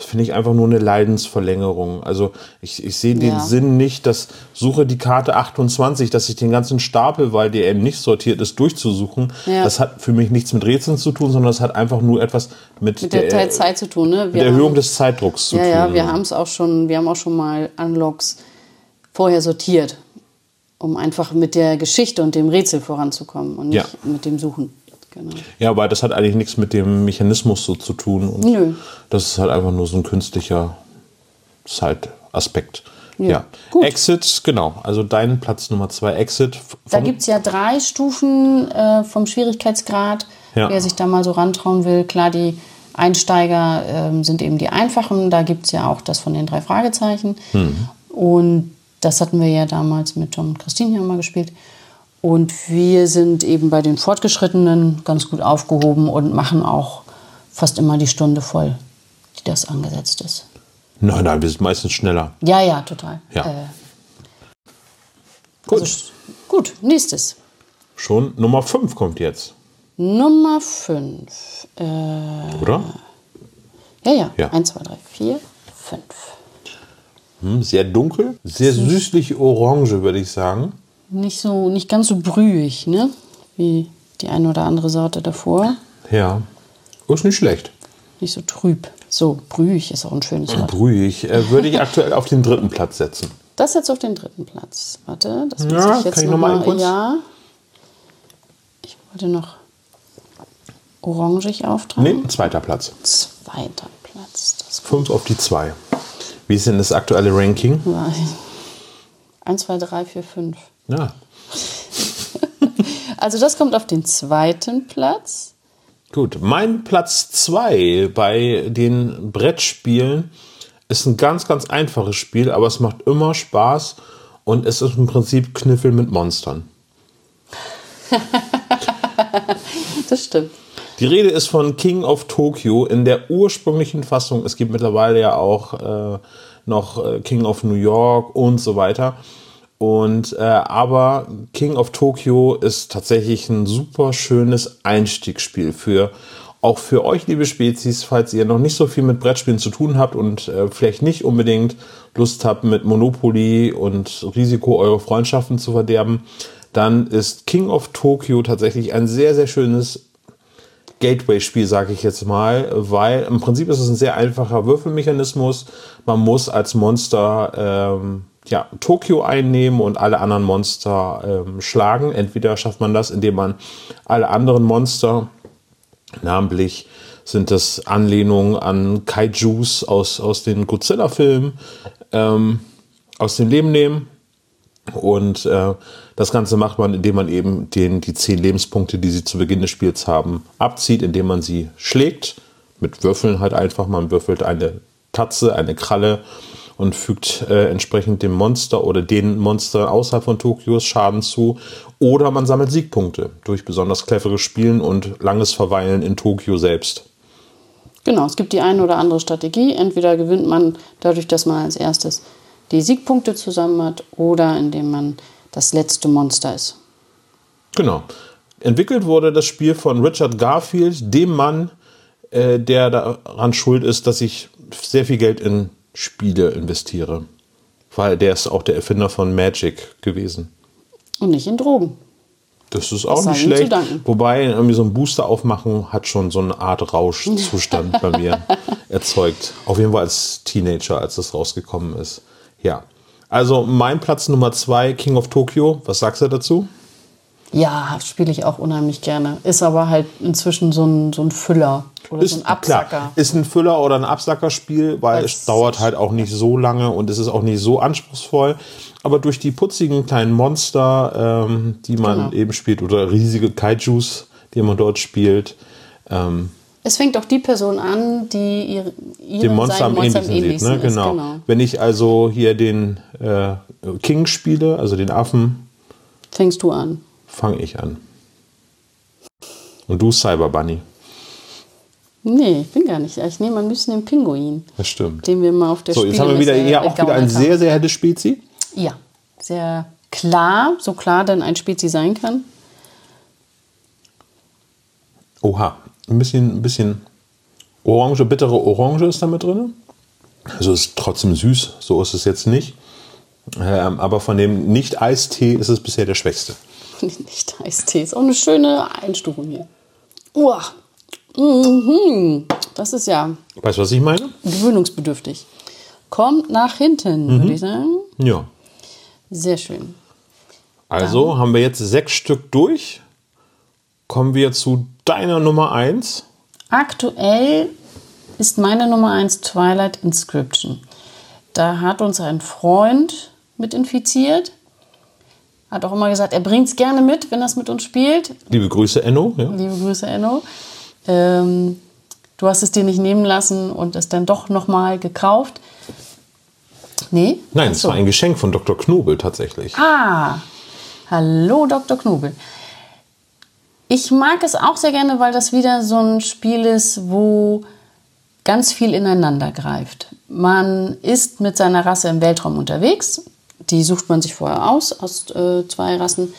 das finde ich einfach nur eine Leidensverlängerung. Also ich, ich sehe den Ja. Sinn nicht, dass suche die Karte 28, dass ich den ganzen Stapel, weil der eben nicht sortiert ist, durchzusuchen. Ja. Das hat für mich nichts mit Rätseln zu tun, sondern es hat einfach nur etwas mit, mit der, Zeit- Zeit zu tun. Ne? mit der Erhöhung haben- des Zeitdrucks zu Ja, tun. ja, wir haben es auch schon, wir haben auch schon mal Unlocks vorher sortiert, um einfach mit der Geschichte und dem Rätsel voranzukommen und nicht mit dem Suchen. Genau. Ja, aber das hat eigentlich nichts mit dem Mechanismus so zu tun. Und Nö. Das ist halt einfach nur so ein künstlicher Zeitaspekt. Ja. Ja, gut. Exit, genau. Also dein Platz Nummer zwei, Exit. Da gibt es ja drei Stufen äh, vom Schwierigkeitsgrad, Ja. wer sich da mal so rantrauen will. Klar, die Einsteiger ähm, sind eben die einfachen. Da gibt es ja auch das von den drei Fragezeichen. Mhm. Und das hatten wir ja damals mit Tom und Christine ja mal gespielt. Und wir sind eben bei den Fortgeschrittenen ganz gut aufgehoben und machen auch fast immer die Stunde voll, die das angesetzt ist. Nein, nein, wir sind meistens schneller. Ja, ja, total. Ja. Äh, Gut. also, gut, nächstes. Schon Nummer 5 kommt jetzt, Nummer 5. Äh, oder? ja, ja. Ja. 1, 2, 3, 4, 5. Hm, sehr dunkel, sehr süßlich orange, würde ich sagen. Nicht, so, nicht ganz so brühig, ne? Wie die eine oder andere Sorte davor. Ja. Ist nicht schlecht. Nicht so trüb. So, brühig ist auch ein schönes Wort. Brühig. Äh, würde ich aktuell auf den dritten Platz setzen. Das jetzt auf den dritten Platz. Warte, das muss Ja, ich jetzt kann ich noch? Ja. Ich wollte noch orangig auftragen. Nee, zweiter Platz. Zweiter Platz. Fünf auf die zwei. Wie ist denn das aktuelle Ranking? war 1, 2, 3, 4, 5. Ja, Also das kommt auf den zweiten Platz. Gut, mein Platz 2 bei den Brettspielen ist ein ganz, ganz einfaches Spiel, aber es macht immer Spaß und es ist im Prinzip Kniffel mit Monstern. Das stimmt. Die Rede ist von King of Tokyo in der ursprünglichen Fassung. Es gibt mittlerweile ja auch äh, noch äh, King of New York und so weiter. Und äh, aber King of Tokyo ist tatsächlich ein super schönes Einstiegsspiel für auch für euch, liebe Spezies, falls ihr noch nicht so viel mit Brettspielen zu tun habt und äh, vielleicht nicht unbedingt Lust habt, mit Monopoly und Risiko eure Freundschaften zu verderben, dann ist King of Tokyo tatsächlich ein sehr, sehr schönes Gateway-Spiel, sage ich jetzt mal, weil im Prinzip ist es ein sehr einfacher Würfelmechanismus. Man muss als Monster ähm, ja, Tokio einnehmen und alle anderen Monster ähm, schlagen. Entweder schafft man das, indem man alle anderen Monster, namentlich sind das Anlehnungen an Kaijus aus, aus den Godzilla-Filmen, ähm, aus dem Leben nehmen. Und äh, das Ganze macht man, indem man eben den, die zehn Lebenspunkte, die sie zu Beginn des Spiels haben, abzieht, indem man sie schlägt. Mit Würfeln halt einfach. Man würfelt eine Tatze, eine Kralle und fügt äh, entsprechend dem Monster oder den Monster außerhalb von Tokios Schaden zu. Oder man sammelt Siegpunkte durch besonders cleveres Spielen und langes Verweilen in Tokio selbst. Genau, es gibt die eine oder andere Strategie. Entweder gewinnt man dadurch, dass man als erstes die Siegpunkte zusammen hat oder indem man das letzte Monster ist. Genau. Entwickelt wurde das Spiel von Richard Garfield, dem Mann, äh, der daran schuld ist, dass ich sehr viel Geld in Spiele investiere. Weil der ist auch der Erfinder von Magic gewesen. Und nicht in Drogen. Das ist auch Das nicht schlecht. Wobei irgendwie so ein Booster aufmachen hat schon so eine Art Rauschzustand bei mir erzeugt. Auf jeden Fall als Teenager, als das rausgekommen ist. Ja. Also mein Platz Nummer zwei, King of Tokyo. Was sagst du dazu? Ja, spiele ich auch unheimlich gerne. Ist aber halt inzwischen so ein, so ein Füller oder so ein Absacker. Klar, ist ein Füller oder ein Absackerspiel, weil Das- es dauert halt auch nicht so lange und es ist auch nicht so anspruchsvoll. Aber durch die putzigen kleinen Monster, ähm, die man Genau. eben spielt, oder riesige Kaijus, die man dort spielt, ähm, Es fängt auch die Person an, die ihre, ihre dem Monster am ähnlichsten sieht. Ne? ist. Genau. Wenn ich also hier den äh, King spiele, also den Affen, Fängst du an. Fange ich an. Und du Cyber Bunny. Nee, ich bin gar nicht. Ich nehme am liebsten den Pinguin, Das stimmt. den wir mal auf der So, jetzt haben wir wieder hier auch wieder ein sehr, sehr helles Spezi. Ja, sehr klar, so klar denn ein Spezi sein kann. Oha, ein bisschen, ein bisschen Orange, bittere Orange ist da mit drin. Also ist trotzdem süß, so ist es jetzt nicht. Ähm, aber von dem Nicht-Eistee ist es bisher der schwächste. Nicht Eistee, ist auch eine schöne Einstufung hier. Uah. Mhm. Das ist ja Weißt du, was ich meine? gewöhnungsbedürftig. Kommt nach hinten, Mhm. würde ich sagen. Ja. Sehr schön. Also haben wir jetzt sechs Stück durch. Kommen wir zu deiner Nummer eins. Aktuell ist meine Nummer 1 Twilight Inscription. Da hat uns ein Freund mit infiziert. Hat auch immer gesagt, er bringt es gerne mit, wenn er es mit uns spielt. Liebe Grüße, Enno. Ja. Liebe Grüße, Enno. Ähm, du hast es dir nicht nehmen lassen und es dann doch nochmal gekauft. Nee? Nein, Ach es war ein Geschenk von Dr. Knobel tatsächlich. Ah, hallo Dr. Knobel. Ich mag es auch sehr gerne, weil das wieder so ein Spiel ist, wo ganz viel ineinander greift. Man ist mit seiner Rasse im Weltraum unterwegs. Die sucht man sich vorher aus, aus äh, zwei Rassen.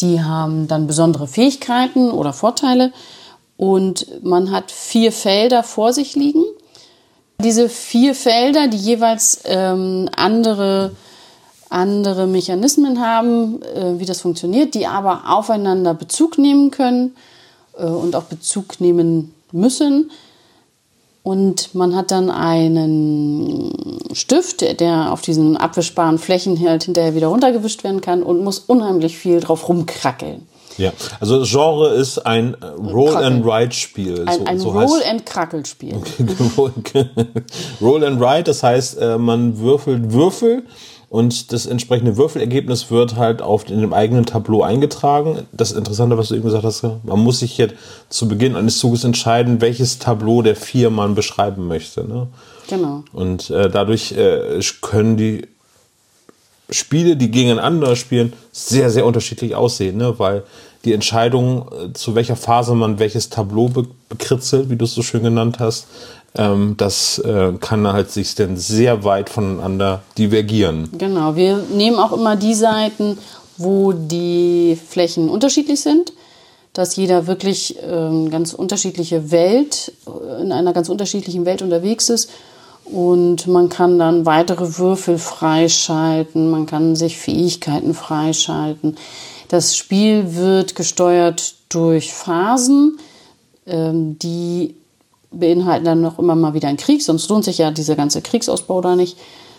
Die haben dann besondere Fähigkeiten oder Vorteile. Und man hat vier Felder vor sich liegen. Diese vier Felder, die jeweils ähm, andere, andere Mechanismen haben, äh, wie das funktioniert, die aber aufeinander Bezug nehmen können äh, und auch Bezug nehmen müssen. Und man hat dann einen Stift, der auf diesen abwischbaren Flächen halt hinterher wieder runtergewischt werden kann und muss unheimlich viel drauf rumkrackeln. Ja, also das Genre ist ein Roll-and-Ride-Spiel. Ein, ein so, Roll-and-Krackelspiel. Roll and Ride, das heißt, äh, man würfelt Würfel und das entsprechende Würfelergebnis wird halt auf in dem eigenen Tableau eingetragen. Das Interessante, was du eben gesagt hast, man muss sich jetzt zu Beginn eines Zuges entscheiden, welches Tableau der vier man beschreiben möchte. Ne? Genau. Und äh, dadurch äh, können die Spiele, die gegeneinander spielen, sehr, sehr unterschiedlich aussehen, ne? weil die Entscheidung, äh, zu welcher Phase man welches Tableau be bekritzelt, wie du es so schön genannt hast, ähm, das äh, kann halt sich dann sehr weit voneinander divergieren. Genau, wir nehmen auch immer die Seiten, wo die Flächen unterschiedlich sind, dass jeder wirklich ähm, ganz unterschiedliche Welt, äh, in einer ganz unterschiedlichen Welt unterwegs ist. Und man kann dann weitere Würfel freischalten, man kann sich Fähigkeiten freischalten. Das Spiel wird gesteuert durch Phasen, ähm, die beinhalten dann noch immer mal wieder einen Krieg, sonst lohnt sich ja dieser ganze Kriegsausbau da nicht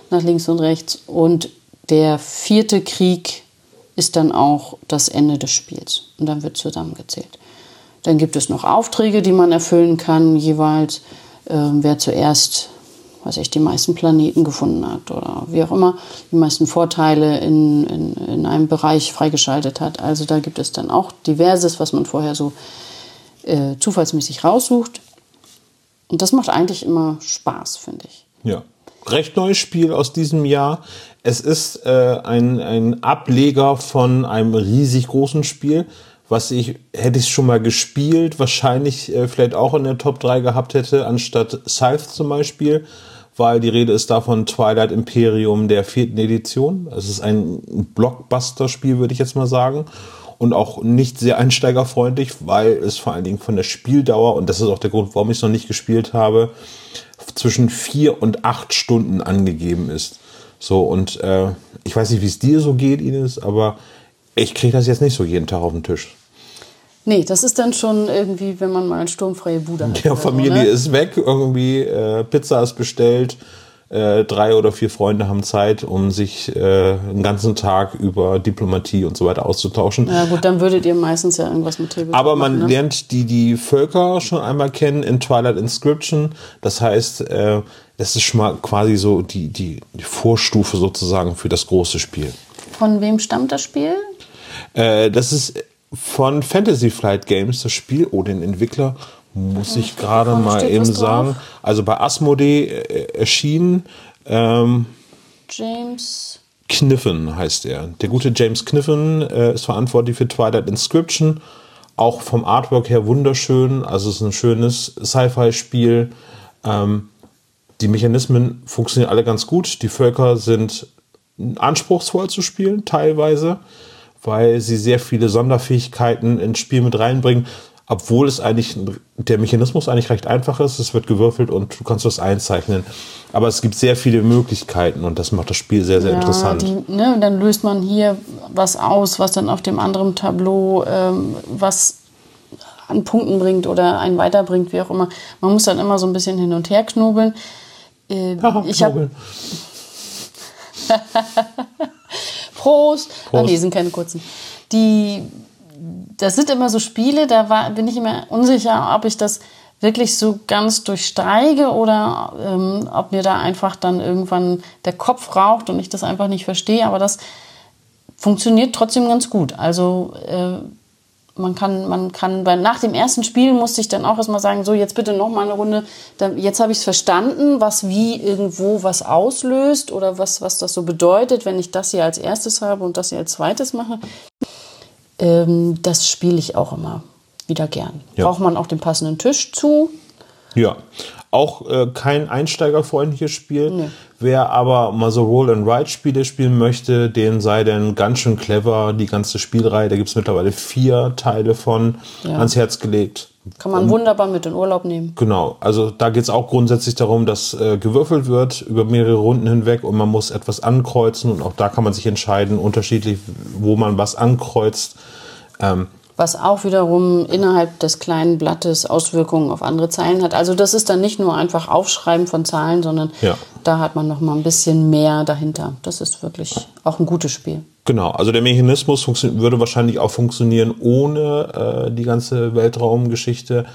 nach links und rechts. Und der vierte Krieg ist dann auch das Ende des Spiels. Und dann wird zusammengezählt. Dann gibt es noch Aufträge, die man erfüllen kann, jeweils, ähm, wer zuerst, weiß ich, die meisten Planeten gefunden hat oder wie auch immer, die meisten Vorteile in, in, in einem Bereich freigeschaltet hat. Also da gibt es dann auch diverses, was man vorher so äh, zufallsmäßig raussucht. Und das macht eigentlich immer Spaß, finde ich. Ja. Recht neues Spiel aus diesem Jahr. Es ist äh, ein, ein Ableger von einem riesig großen Spiel, was ich, hätte ich schon mal gespielt, wahrscheinlich äh, vielleicht auch in der Top 3 gehabt hätte, anstatt Scythe zum Beispiel, weil die Rede ist davon Twilight Imperium der vierten Edition. Es ist ein Blockbuster-Spiel, würde ich jetzt mal sagen. Und auch nicht sehr einsteigerfreundlich, weil es vor allen Dingen von der Spieldauer, und das ist auch der Grund, warum ich es noch nicht gespielt habe, zwischen vier und acht Stunden angegeben ist. So, und äh, ich weiß nicht, wie es dir so geht, Ines, aber ich kriege das jetzt nicht so jeden Tag auf den Tisch. Nee, das ist dann schon irgendwie, wenn man mal eine sturmfreie Bude hat. Ja, oder so, Familie ne? ist weg, irgendwie äh, Pizza ist bestellt, äh, drei oder vier Freunde haben Zeit, um sich äh, einen ganzen Tag über Diplomatie und so weiter auszutauschen. Ja gut, dann würdet ihr meistens ja irgendwas mit Tabletop Aber man machen, ne? lernt die, die Völker schon einmal kennen in Twilight Inscription. Das heißt, äh, das ist schon mal quasi so die, die, die Vorstufe sozusagen für das große Spiel. Von wem stammt das Spiel? Äh, das ist von Fantasy Flight Games, das Spiel. Oh, den Entwickler muss ich gerade mal eben drauf? sagen. Also bei Asmodee äh, erschienen. Ähm, James. Kniffen heißt er. Der gute James Kniffen äh, ist verantwortlich für Twilight Inscription. Auch vom Artwork her wunderschön. Also es ist ein schönes Sci-Fi-Spiel. Ähm, die Mechanismen funktionieren alle ganz gut. Die Völker sind anspruchsvoll zu spielen, teilweise, weil sie sehr viele Sonderfähigkeiten ins Spiel mit reinbringen. Obwohl es eigentlich, der Mechanismus eigentlich recht einfach ist. Es wird gewürfelt und du kannst das einzeichnen. Aber es gibt sehr viele Möglichkeiten und das macht das Spiel sehr, sehr interessant. Die, ne, und dann löst man hier was aus, was dann auf dem anderen Tableau ähm, was an Punkten bringt oder einen weiterbringt, wie auch immer. Man muss dann immer so ein bisschen hin und her knobeln. Äh, ich Knobeln. Prost. Ah, Prost. nee, sind keine kurzen. Die, das sind immer so Spiele, da war, bin ich immer unsicher, ob ich das wirklich so ganz durchsteige oder ähm, ob mir da einfach dann irgendwann der Kopf raucht und ich das einfach nicht verstehe. Aber das funktioniert trotzdem ganz gut. Also äh, man kann, man kann, weil nach dem ersten Spiel musste ich dann auch erstmal sagen, so jetzt bitte noch mal eine Runde. Jetzt habe ich es verstanden, was wie irgendwo was auslöst oder was, was das so bedeutet, wenn ich das hier als erstes habe und das hier als zweites mache. Ähm, das spiele ich auch immer wieder gern. Ja. Braucht man auch den passenden Tisch zu. Ja, auch äh, kein einsteigerfreundliches Spiel. Nee. Wer aber mal so Roll-and-Ride-Spiele spielen möchte, den sei denn ganz schön clever die ganze Spielreihe. Da gibt es mittlerweile vier Teile von Ja. ans Herz gelegt. Kann man wunderbar mit in Urlaub nehmen. Genau, also da geht es auch grundsätzlich darum, dass äh, gewürfelt wird über mehrere Runden hinweg und man muss etwas ankreuzen und auch da kann man sich entscheiden, unterschiedlich, wo man was ankreuzt. Ähm, was auch wiederum innerhalb des kleinen Blattes Auswirkungen auf andere Zeilen hat. Also das ist dann nicht nur einfach Aufschreiben von Zahlen, sondern Ja. da hat man noch mal ein bisschen mehr dahinter. Das ist wirklich auch ein gutes Spiel. Genau, also der Mechanismus würde wahrscheinlich auch funktionieren ohne äh, die ganze Weltraumgeschichte,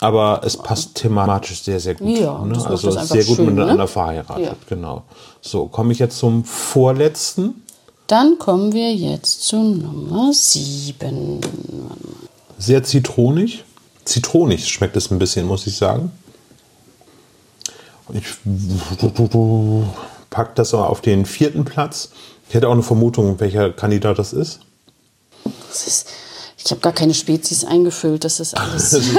aber es passt thematisch sehr, sehr gut. Ja, ne? Also sehr gut schön, miteinander ne? verheiratet. Ja. Genau. So, komme ich jetzt zum vorletzten. Dann kommen wir jetzt zu Nummer 7. Sehr zitronig. Zitronig schmeckt es ein bisschen, muss ich sagen. Ich pack das aber auf den vierten Platz. Ich hätte auch eine Vermutung, welcher Kandidat das ist. Das ist, ich habe gar keine Spezies eingefüllt. Das ist alles.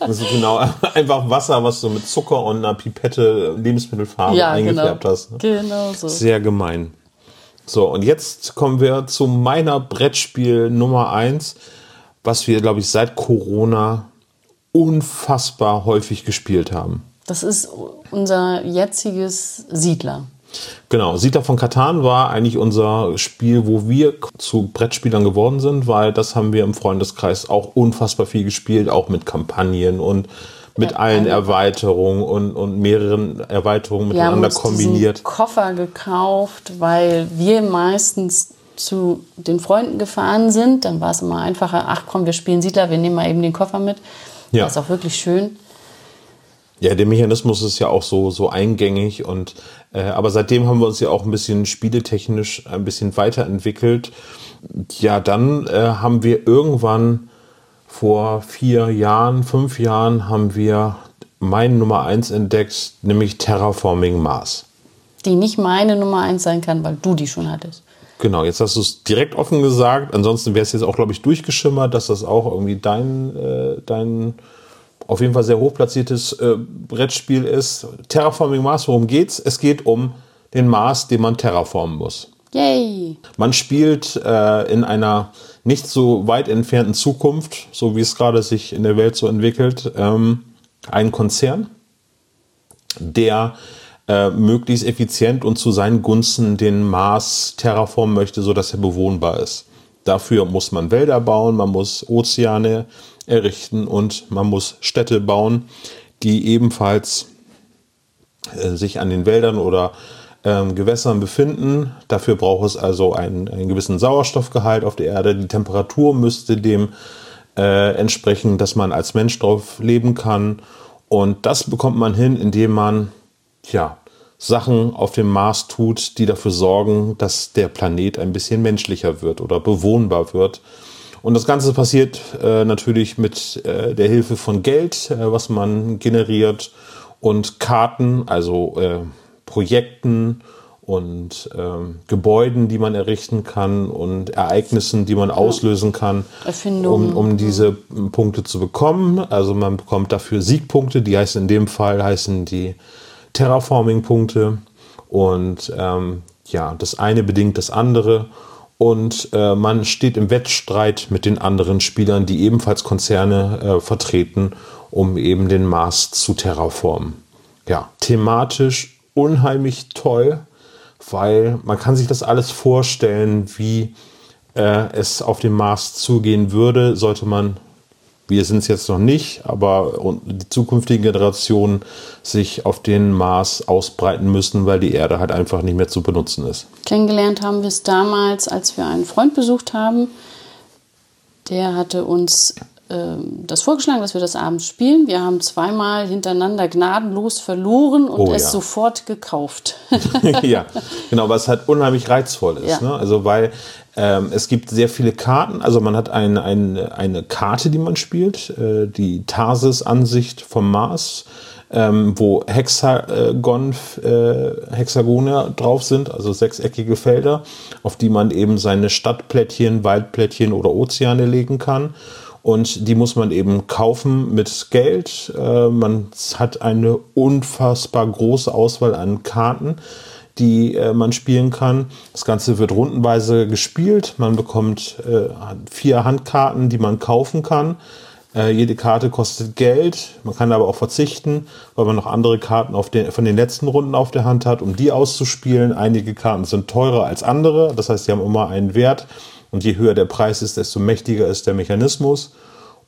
Das ist genau einfach Wasser, was du mit Zucker und einer Pipette Lebensmittelfarbe ja, genau. eingefärbt hast. Ne? Genau so. Sehr gemein. So, und jetzt kommen wir zu meiner Brettspiel Nummer 1, was wir, glaube ich, seit Corona unfassbar häufig gespielt haben. Das ist unser jetziges Siedler. Genau, Siedler von Katan war eigentlich unser Spiel, wo wir zu Brettspielern geworden sind, weil das haben wir im Freundeskreis auch unfassbar viel gespielt, auch mit Kampagnen und mit allen Erweiterungen und, und mehreren Erweiterungen Wir haben miteinander kombiniert. diesen Koffer gekauft, weil wir meistens zu den Freunden gefahren sind. Dann war es immer einfacher, ach komm, wir spielen Siedler, wir nehmen mal eben den Koffer mit. Ja. Das ist auch wirklich schön. Ja, der Mechanismus ist ja auch so, so eingängig und äh, aber seitdem haben wir uns ja auch ein bisschen spieletechnisch ein bisschen weiterentwickelt. Ja, dann äh, haben wir irgendwann vor vier Jahren, fünf Jahren haben wir mein Nummer eins entdeckt, nämlich Terraforming Mars. Die nicht meine Nummer eins sein kann, weil du die schon hattest. Genau, jetzt hast du es direkt offen gesagt. Ansonsten wäre es jetzt auch, glaube ich, durchgeschimmert, dass das auch irgendwie dein, äh, dein auf jeden Fall sehr hochplatziertes äh, Brettspiel ist. Terraforming Mars, worum geht's? Es geht um den Mars, den man terraformen muss. Yay! Man spielt äh, in einer nicht so weit entfernten Zukunft, so wie es gerade sich in der Welt so entwickelt, ähm, einen Konzern, der äh, möglichst effizient und zu seinen Gunsten den Mars terraformen möchte, sodass er bewohnbar ist. Dafür muss man Wälder bauen, man muss Ozeane errichten und man muss Städte bauen, die ebenfalls äh, sich an den Wäldern oder ähm, Gewässern befinden. Dafür braucht es also einen, einen gewissen Sauerstoffgehalt auf der Erde. Die Temperatur müsste dem äh, entsprechen, dass man als Mensch drauf leben kann. Und das bekommt man hin, indem man ja, Sachen auf dem Mars tut, die dafür sorgen, dass der Planet ein bisschen menschlicher wird oder bewohnbar wird. Und das Ganze passiert äh, natürlich mit äh, der Hilfe von Geld, äh, was man generiert und Karten, also äh, Projekten und ähm, Gebäuden, die man errichten kann und Ereignissen, die man auslösen kann, um, um diese Punkte zu bekommen. Also man bekommt dafür Siegpunkte, die heißen in dem Fall heißen die Terraforming-Punkte und ähm, ja, das eine bedingt das andere und äh, man steht im Wettstreit mit den anderen Spielern, die ebenfalls Konzerne äh, vertreten, um eben den Mars zu terraformen. Ja, thematisch unheimlich toll, weil man kann sich das alles vorstellen, wie äh, es auf dem Mars zugehen würde, sollte man, wir sind es jetzt noch nicht, aber die zukünftigen Generationen sich auf den Mars ausbreiten müssen, weil die Erde halt einfach nicht mehr zu benutzen ist. Kennengelernt haben wir es damals, als wir einen Freund besucht haben. Der hatte uns das vorgeschlagen, dass wir das abends spielen. Wir haben zweimal hintereinander gnadenlos verloren und Oh es ja. sofort gekauft. ja, genau, was halt unheimlich reizvoll ist. Ja. Ne? Also weil ähm, es gibt sehr viele Karten, also man hat ein, ein, eine Karte, die man spielt, äh, die Tarsis-Ansicht vom Mars, ähm, wo Hexagon, äh, Hexagone drauf sind, also sechseckige Felder, auf die man eben seine Stadtplättchen, Waldplättchen oder Ozeane legen kann. Und die muss man eben kaufen mit Geld. Äh, man hat eine unfassbar große Auswahl an Karten, die äh, man spielen kann. Das Ganze wird rundenweise gespielt. Man bekommt äh, vier Handkarten, die man kaufen kann. Äh, jede Karte kostet Geld. Man kann aber auch verzichten, weil man noch andere Karten den, von den letzten Runden auf der Hand hat, um die auszuspielen. Einige Karten sind teurer als andere. Das heißt, sie haben immer einen Wert, Und je höher der Preis ist, desto mächtiger ist der Mechanismus.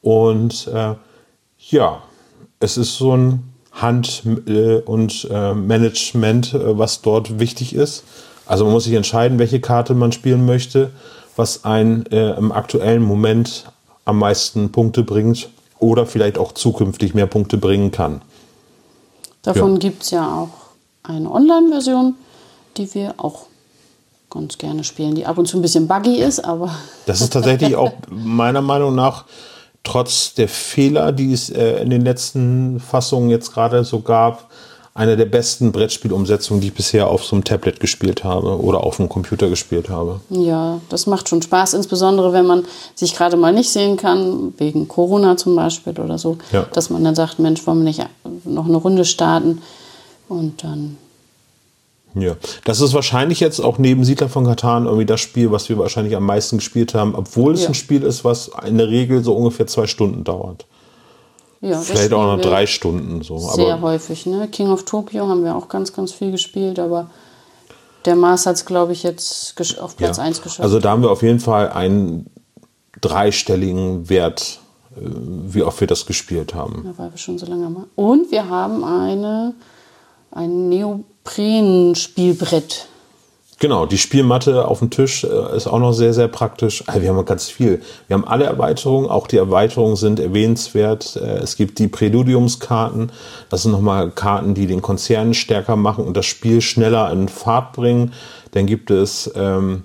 Und äh, ja, es ist so ein Hand- äh, und äh, Management, äh, was dort wichtig ist. Also man muss sich entscheiden, welche Karte man spielen möchte, was einen äh, im aktuellen Moment am meisten Punkte bringt oder vielleicht auch zukünftig mehr Punkte bringen kann. Davon Ja. gibt es ja auch eine Online-Version, die wir auch ganz gerne spielen, die ab und zu ein bisschen buggy ist, aber Das ist tatsächlich auch meiner Meinung nach trotz der Fehler, die es äh, in den letzten Fassungen jetzt gerade so gab, eine der besten Brettspielumsetzungen, die ich bisher auf so einem Tablet gespielt habe oder auf einem Computer gespielt habe. ja, das macht schon Spaß, insbesondere wenn man sich gerade mal nicht sehen kann, wegen Corona zum Beispiel oder so, Ja. dass man dann sagt, Mensch, wollen wir nicht noch eine Runde starten und dann Ja, das ist wahrscheinlich jetzt auch neben Siedler von Katan irgendwie das Spiel, was wir wahrscheinlich am meisten gespielt haben, obwohl es Ja. ein Spiel ist, was in der Regel so ungefähr zwei Stunden dauert. ja, Vielleicht auch noch drei Stunden so. Sehr Aber häufig, ne? King of Tokyo haben wir auch ganz, ganz viel gespielt, aber der Mars hat es, glaube ich, jetzt auf Platz ja. 1 geschafft. Also da haben wir auf jeden Fall einen dreistelligen Wert, äh, wie oft wir das gespielt haben. Ja, weil wir schon so lange machen. Und wir haben eine, ein Neopren-Spielbrett. Genau, die Spielmatte auf dem Tisch äh, ist auch noch sehr, sehr praktisch. Also wir haben ganz viel. Wir haben alle Erweiterungen, auch die Erweiterungen sind erwähnenswert. Äh, Es gibt die Präludiumskarten. Das sind nochmal Karten, die den Konzern stärker machen und das Spiel schneller in Fahrt bringen. Dann gibt es ähm,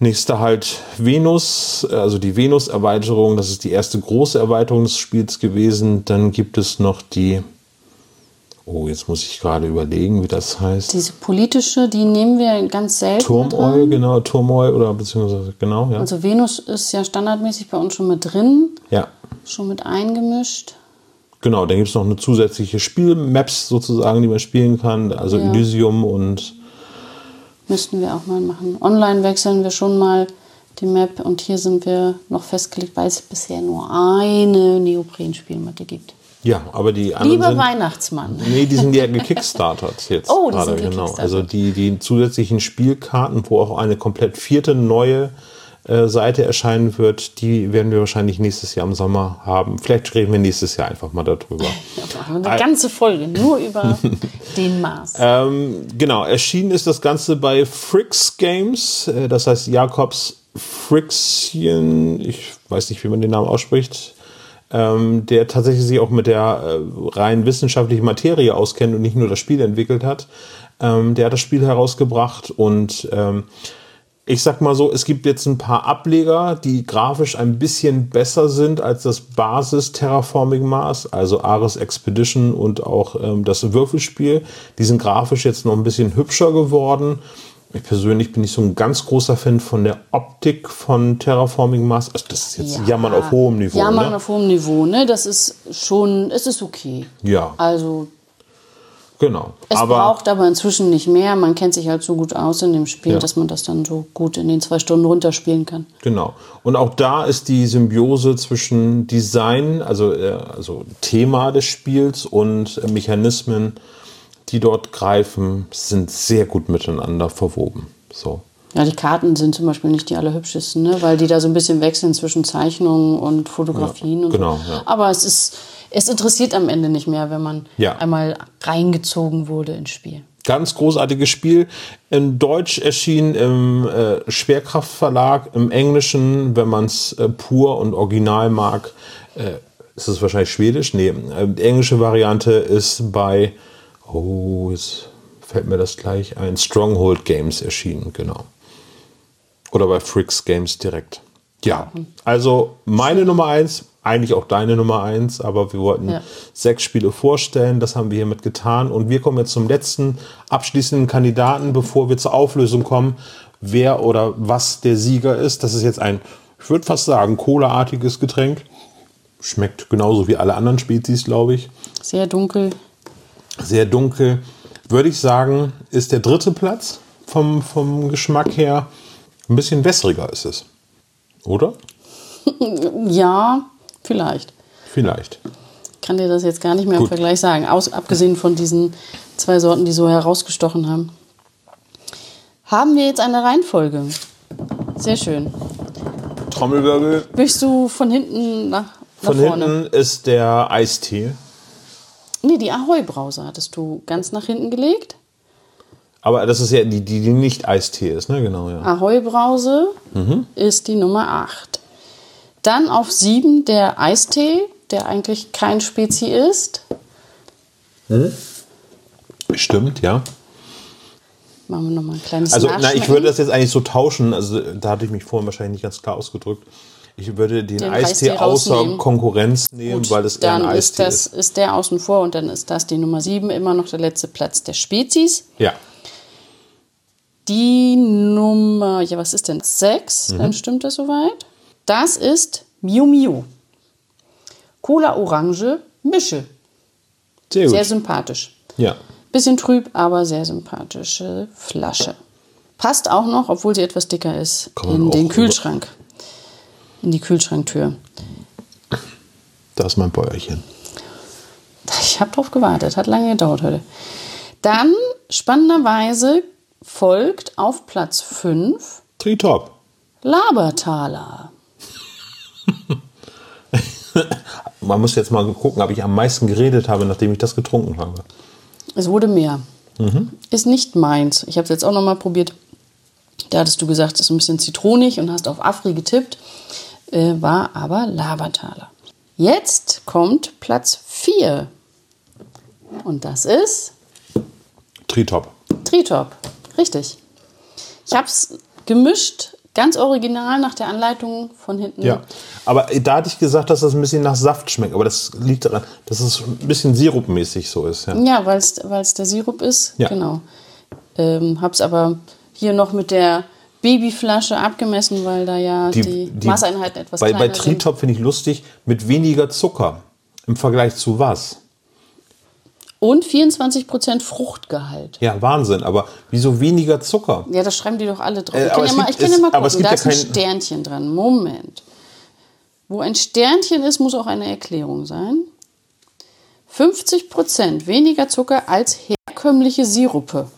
nächste halt Venus, also die Venus-Erweiterung. Das ist die erste große Erweiterung des Spiels gewesen. Dann gibt es noch die, oh, jetzt muss ich gerade überlegen, wie das heißt. Diese politische, die nehmen wir ganz selten. rein. genau, Turmoil oder beziehungsweise, genau, ja. Also Venus ist ja standardmäßig bei uns schon mit drin, ja, schon mit eingemischt. genau. Dann gibt es noch eine zusätzliche Spielmaps sozusagen, die man spielen kann, also Ja. Elysium und Müssten wir auch mal machen. Online wechseln wir schon mal die Map und hier sind wir noch festgelegt, weil es bisher nur eine Neopren-Spielmatte gibt. Ja, aber die anderen Lieber sind, Weihnachtsmann. Nee, die sind ja gekickstartert jetzt. Oh, die gerade, sind genau. Also die, die zusätzlichen Spielkarten, wo auch eine komplett vierte neue äh, Seite erscheinen wird, die werden wir wahrscheinlich nächstes Jahr im Sommer haben. Vielleicht reden wir nächstes Jahr einfach mal darüber. Wir eine ganze Folge nur über den Mars. Ähm, genau, erschienen ist das Ganze bei Fricks Games, äh, das heißt Jakobs Frixian, ich weiß nicht, wie man den Namen ausspricht, ähm, der tatsächlich sich auch mit der äh, rein wissenschaftlichen Materie auskennt und nicht nur das Spiel entwickelt hat. Ähm, der hat das Spiel herausgebracht und ähm, ich sag mal so, es gibt jetzt ein paar Ableger, die grafisch ein bisschen besser sind als das Basis Terraforming Mars, also Ares Expedition und auch ähm, das Würfelspiel. Die sind grafisch jetzt noch ein bisschen hübscher geworden. Ich persönlich bin nicht so ein ganz großer Fan von der Optik von Terraforming Mars. Also das ist jetzt Jammern auf hohem Niveau. Jammern ne? auf hohem Niveau, ne? Das ist schon, es ist okay. Ja, Also genau. es Aber braucht aber inzwischen nicht mehr. Man kennt sich halt so gut aus in dem Spiel, Ja. dass man das dann so gut in den zwei Stunden runterspielen kann. Genau. Und auch da ist die Symbiose zwischen Design, also, äh, also Thema des Spiels und Mechanismen, die dort greifen, sind sehr gut miteinander verwoben. So. Ja, die Karten sind zum Beispiel nicht die allerhübschesten, ne? weil die da so ein bisschen wechseln zwischen Zeichnungen und Fotografien. Ja, und genau, so. ja. Aber es ist, es interessiert am Ende nicht mehr, wenn man Ja. einmal reingezogen wurde ins Spiel. Ganz großartiges Spiel. In Deutsch erschien im äh, Schwerkraftverlag, im Englischen, wenn man es äh, pur und original mag, äh, ist es wahrscheinlich Schwedisch. Nee, äh, die englische Variante ist bei, oh, jetzt fällt mir das gleich ein, Stronghold Games erschienen, genau. Oder bei Fricks Games direkt. Ja, also meine Nummer eins, eigentlich auch deine Nummer eins, aber wir wollten Ja. sechs Spiele vorstellen. Das haben wir hiermit getan. Und wir kommen jetzt zum letzten abschließenden Kandidaten, bevor wir zur Auflösung kommen, wer oder was der Sieger ist. Das ist jetzt ein, ich würde fast sagen, Cola-artiges Getränk. Schmeckt genauso wie alle anderen Spezies, glaube ich. Sehr dunkel. Sehr dunkel. Würde ich sagen, ist der dritte Platz vom, vom Geschmack her. Ein bisschen wässriger ist es. Oder? Ja, vielleicht. Vielleicht. Ich kann dir das jetzt gar nicht mehr im Gut. Vergleich sagen, aus, abgesehen von diesen zwei Sorten, die so herausgestochen haben. Haben wir jetzt eine Reihenfolge? Sehr schön. Trommelwirbel. Möchtest du von hinten nach, nach Von vorne? hinten ist der Eistee. Nee, die Ahoi-Brause hattest du ganz nach hinten gelegt. Aber das ist ja die, die, die nicht Eistee ist, ne? Genau, ja. Ahoi-Brause ist die Nummer 8. Dann auf 7 der Eistee, der eigentlich kein Spezi ist. Stimmt, ja. Machen wir nochmal ein kleines Also, na, ich würde das jetzt eigentlich so tauschen. Also, da hatte ich mich vorhin wahrscheinlich nicht ganz klar ausgedrückt. Ich würde den, Den Eistee, Eistee außer. Konkurrenz nehmen, Gut, weil es eher ein dann ist Eistee das ist. der außen vor und dann ist das die Nummer 7 immer noch der letzte Platz der Spezies. Ja. Die Nummer, ja, was ist denn? 6, Mhm. dann stimmt das soweit. Das ist Miu Miu. Cola Orange Mische. Sehr gut. Sehr sympathisch. ja. Bisschen trüb, aber sehr sympathische Flasche. Passt auch noch, obwohl sie etwas dicker ist, in den Kühlschrank. In die Kühlschranktür. Da ist mein Bäuerchen. Ich habe drauf gewartet, hat lange gedauert heute. Dann, spannenderweise, folgt auf Platz 5 Tritop. Labertaler. Man muss jetzt mal gucken, ob ich am meisten geredet habe, nachdem ich das getrunken habe. Es wurde mehr. Ist nicht meins. Ich habe es jetzt auch noch mal probiert. Da hattest du gesagt, es ist ein bisschen zitronig und hast auf Afri getippt. Äh, war aber Labertaler. Jetzt kommt Platz 4. Und das ist Tritop. Tritop. Richtig. Ich habe es gemischt, ganz original nach der Anleitung von hinten. Ja. Aber da hatte ich gesagt, dass das ein bisschen nach Saft schmeckt. Aber das liegt daran, dass es ein bisschen sirupmäßig so ist. Ja. Ja, weil es der Sirup ist. Ja. Genau. Ähm, hab's aber hier noch mit der Babyflasche abgemessen, weil da ja die, Maßeinheiten etwas bei, kleiner bei Tritop finde ich lustig, mit weniger Zucker im Vergleich zu was? Und 24% Fruchtgehalt. Ja, Wahnsinn. Aber wieso weniger Zucker? Ja, das schreiben die doch alle drauf. Äh, ich kann, ja mal, gibt- ich kann ja es- mal gucken. Da ja ist ein Sternchen dran. Moment. Wo ein Sternchen ist, muss auch eine Erklärung sein. 50% weniger Zucker als herkömmliche Sirupe.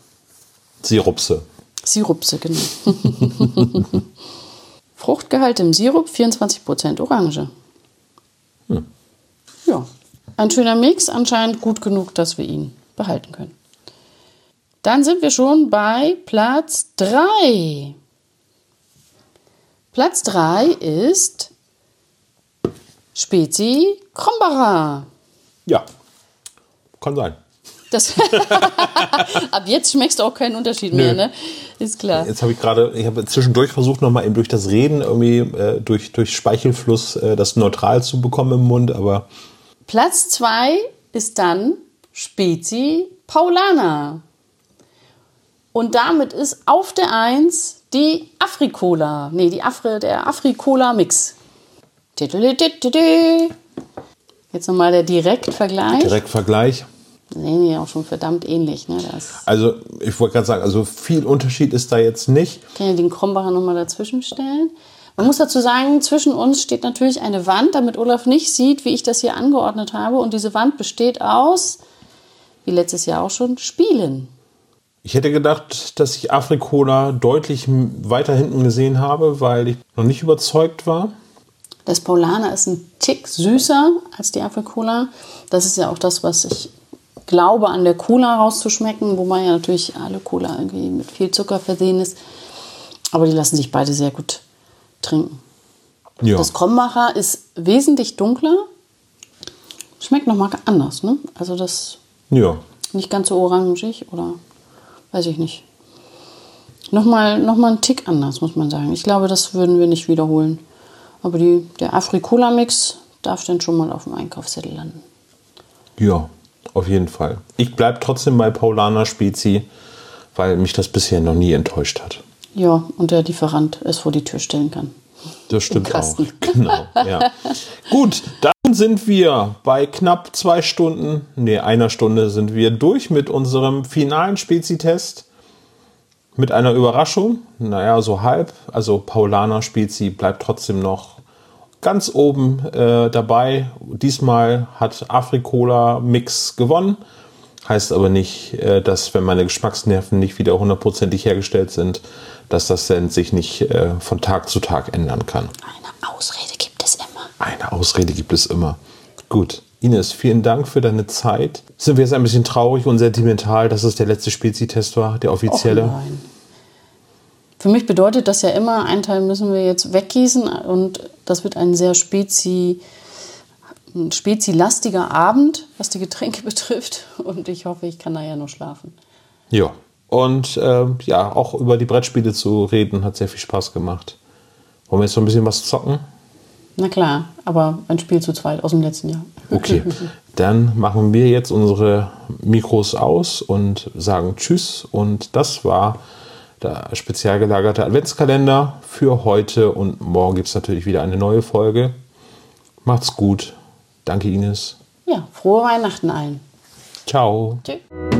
Sirupse. Sirupse, genau. Fruchtgehalt im Sirup 24% Orange. Ja, ein schöner Mix, anscheinend gut genug, dass wir ihn behalten können. Dann sind wir schon bei Platz 3. Platz 3 ist Spezi Krombacher. Ja, kann sein. Das Ab jetzt schmeckst du auch keinen Unterschied mehr, ne? Ist klar. Jetzt habe ich gerade, ich habe zwischendurch versucht, nochmal eben durch das Reden irgendwie äh, durch, durch Speichelfluss äh, das neutral zu bekommen im Mund, aber Platz 2 ist dann Spezi Paulana. Und damit ist auf der 1 die Afrikola. Nee, die Afri, der Afrikola Mix. Titelitititi. Jetzt nochmal der Direktvergleich. direkt Vergleich. Sehen die auch schon verdammt ähnlich. Ne? Also ich wollte gerade sagen, also viel Unterschied ist da jetzt nicht. Ich kann ja den Krombacher nochmal dazwischen stellen. Man muss dazu sagen, zwischen uns steht natürlich eine Wand, damit Olaf nicht sieht, wie ich das hier angeordnet habe. Und diese Wand besteht aus, wie letztes Jahr auch schon, Spielen. Ich hätte gedacht, dass ich Afrikola deutlich weiter hinten gesehen habe, weil ich noch nicht überzeugt war. Das Paulaner ist ein Tick süßer als die Afrikola. Das ist ja auch das, was ich glaube, an der Cola rauszuschmecken, wobei ja natürlich alle Cola irgendwie mit viel Zucker versehen ist. Aber die lassen sich beide sehr gut trinken. Ja. Das Krombacher ist wesentlich dunkler. Schmeckt nochmal anders, ne? Also das ja. nicht ganz so orangig oder weiß ich nicht. Nochmal noch mal ein Tick anders, muss man sagen. Ich glaube, das würden wir nicht wiederholen. Aber die, der Afrikola-Mix darf dann schon mal auf dem Einkaufszettel landen. Ja, auf jeden Fall. Ich bleibe trotzdem bei Paulaner Spezi, weil mich das bisher noch nie enttäuscht hat. Ja, und der Lieferant es vor die Tür stellen kann. Das stimmt auch. Genau, ja. Gut, dann sind wir bei knapp zwei Stunden, nee, einer Stunde sind wir durch mit unserem finalen Spezi-Test. Mit einer Überraschung, naja, so halb. Also Paulaner Spezi bleibt trotzdem noch ganz oben äh, dabei. Diesmal hat Afrikola Mix gewonnen. Heißt aber nicht, äh, dass wenn meine Geschmacksnerven nicht wieder hundertprozentig hergestellt sind, dass das dann sich nicht äh, von Tag zu Tag ändern kann. Eine Ausrede gibt es immer. Eine Ausrede gibt es immer. Gut. Ines, vielen Dank für deine Zeit. Sind wir jetzt ein bisschen traurig und sentimental, dass es der letzte Spezi-Test war, der offizielle? Och nein. Für mich bedeutet das ja immer, einen Teil müssen wir jetzt weggießen und das wird ein sehr spezi, ein spezilastiger Abend, was die Getränke betrifft. Und ich hoffe, ich kann nachher noch schlafen. Ja. Und äh, ja, auch über die Brettspiele zu reden, hat sehr viel Spaß gemacht. Wollen wir jetzt noch ein bisschen was zocken? Na klar, aber ein Spiel zu zweit aus dem letzten Jahr. Okay, dann machen wir jetzt unsere Mikros aus und sagen Tschüss. Und das war der spezial gelagerte Adventskalender für heute. Und morgen gibt es natürlich wieder eine neue Folge. Macht's gut. Danke, Ines. Ja, frohe Weihnachten allen. Ciao. Tschüss.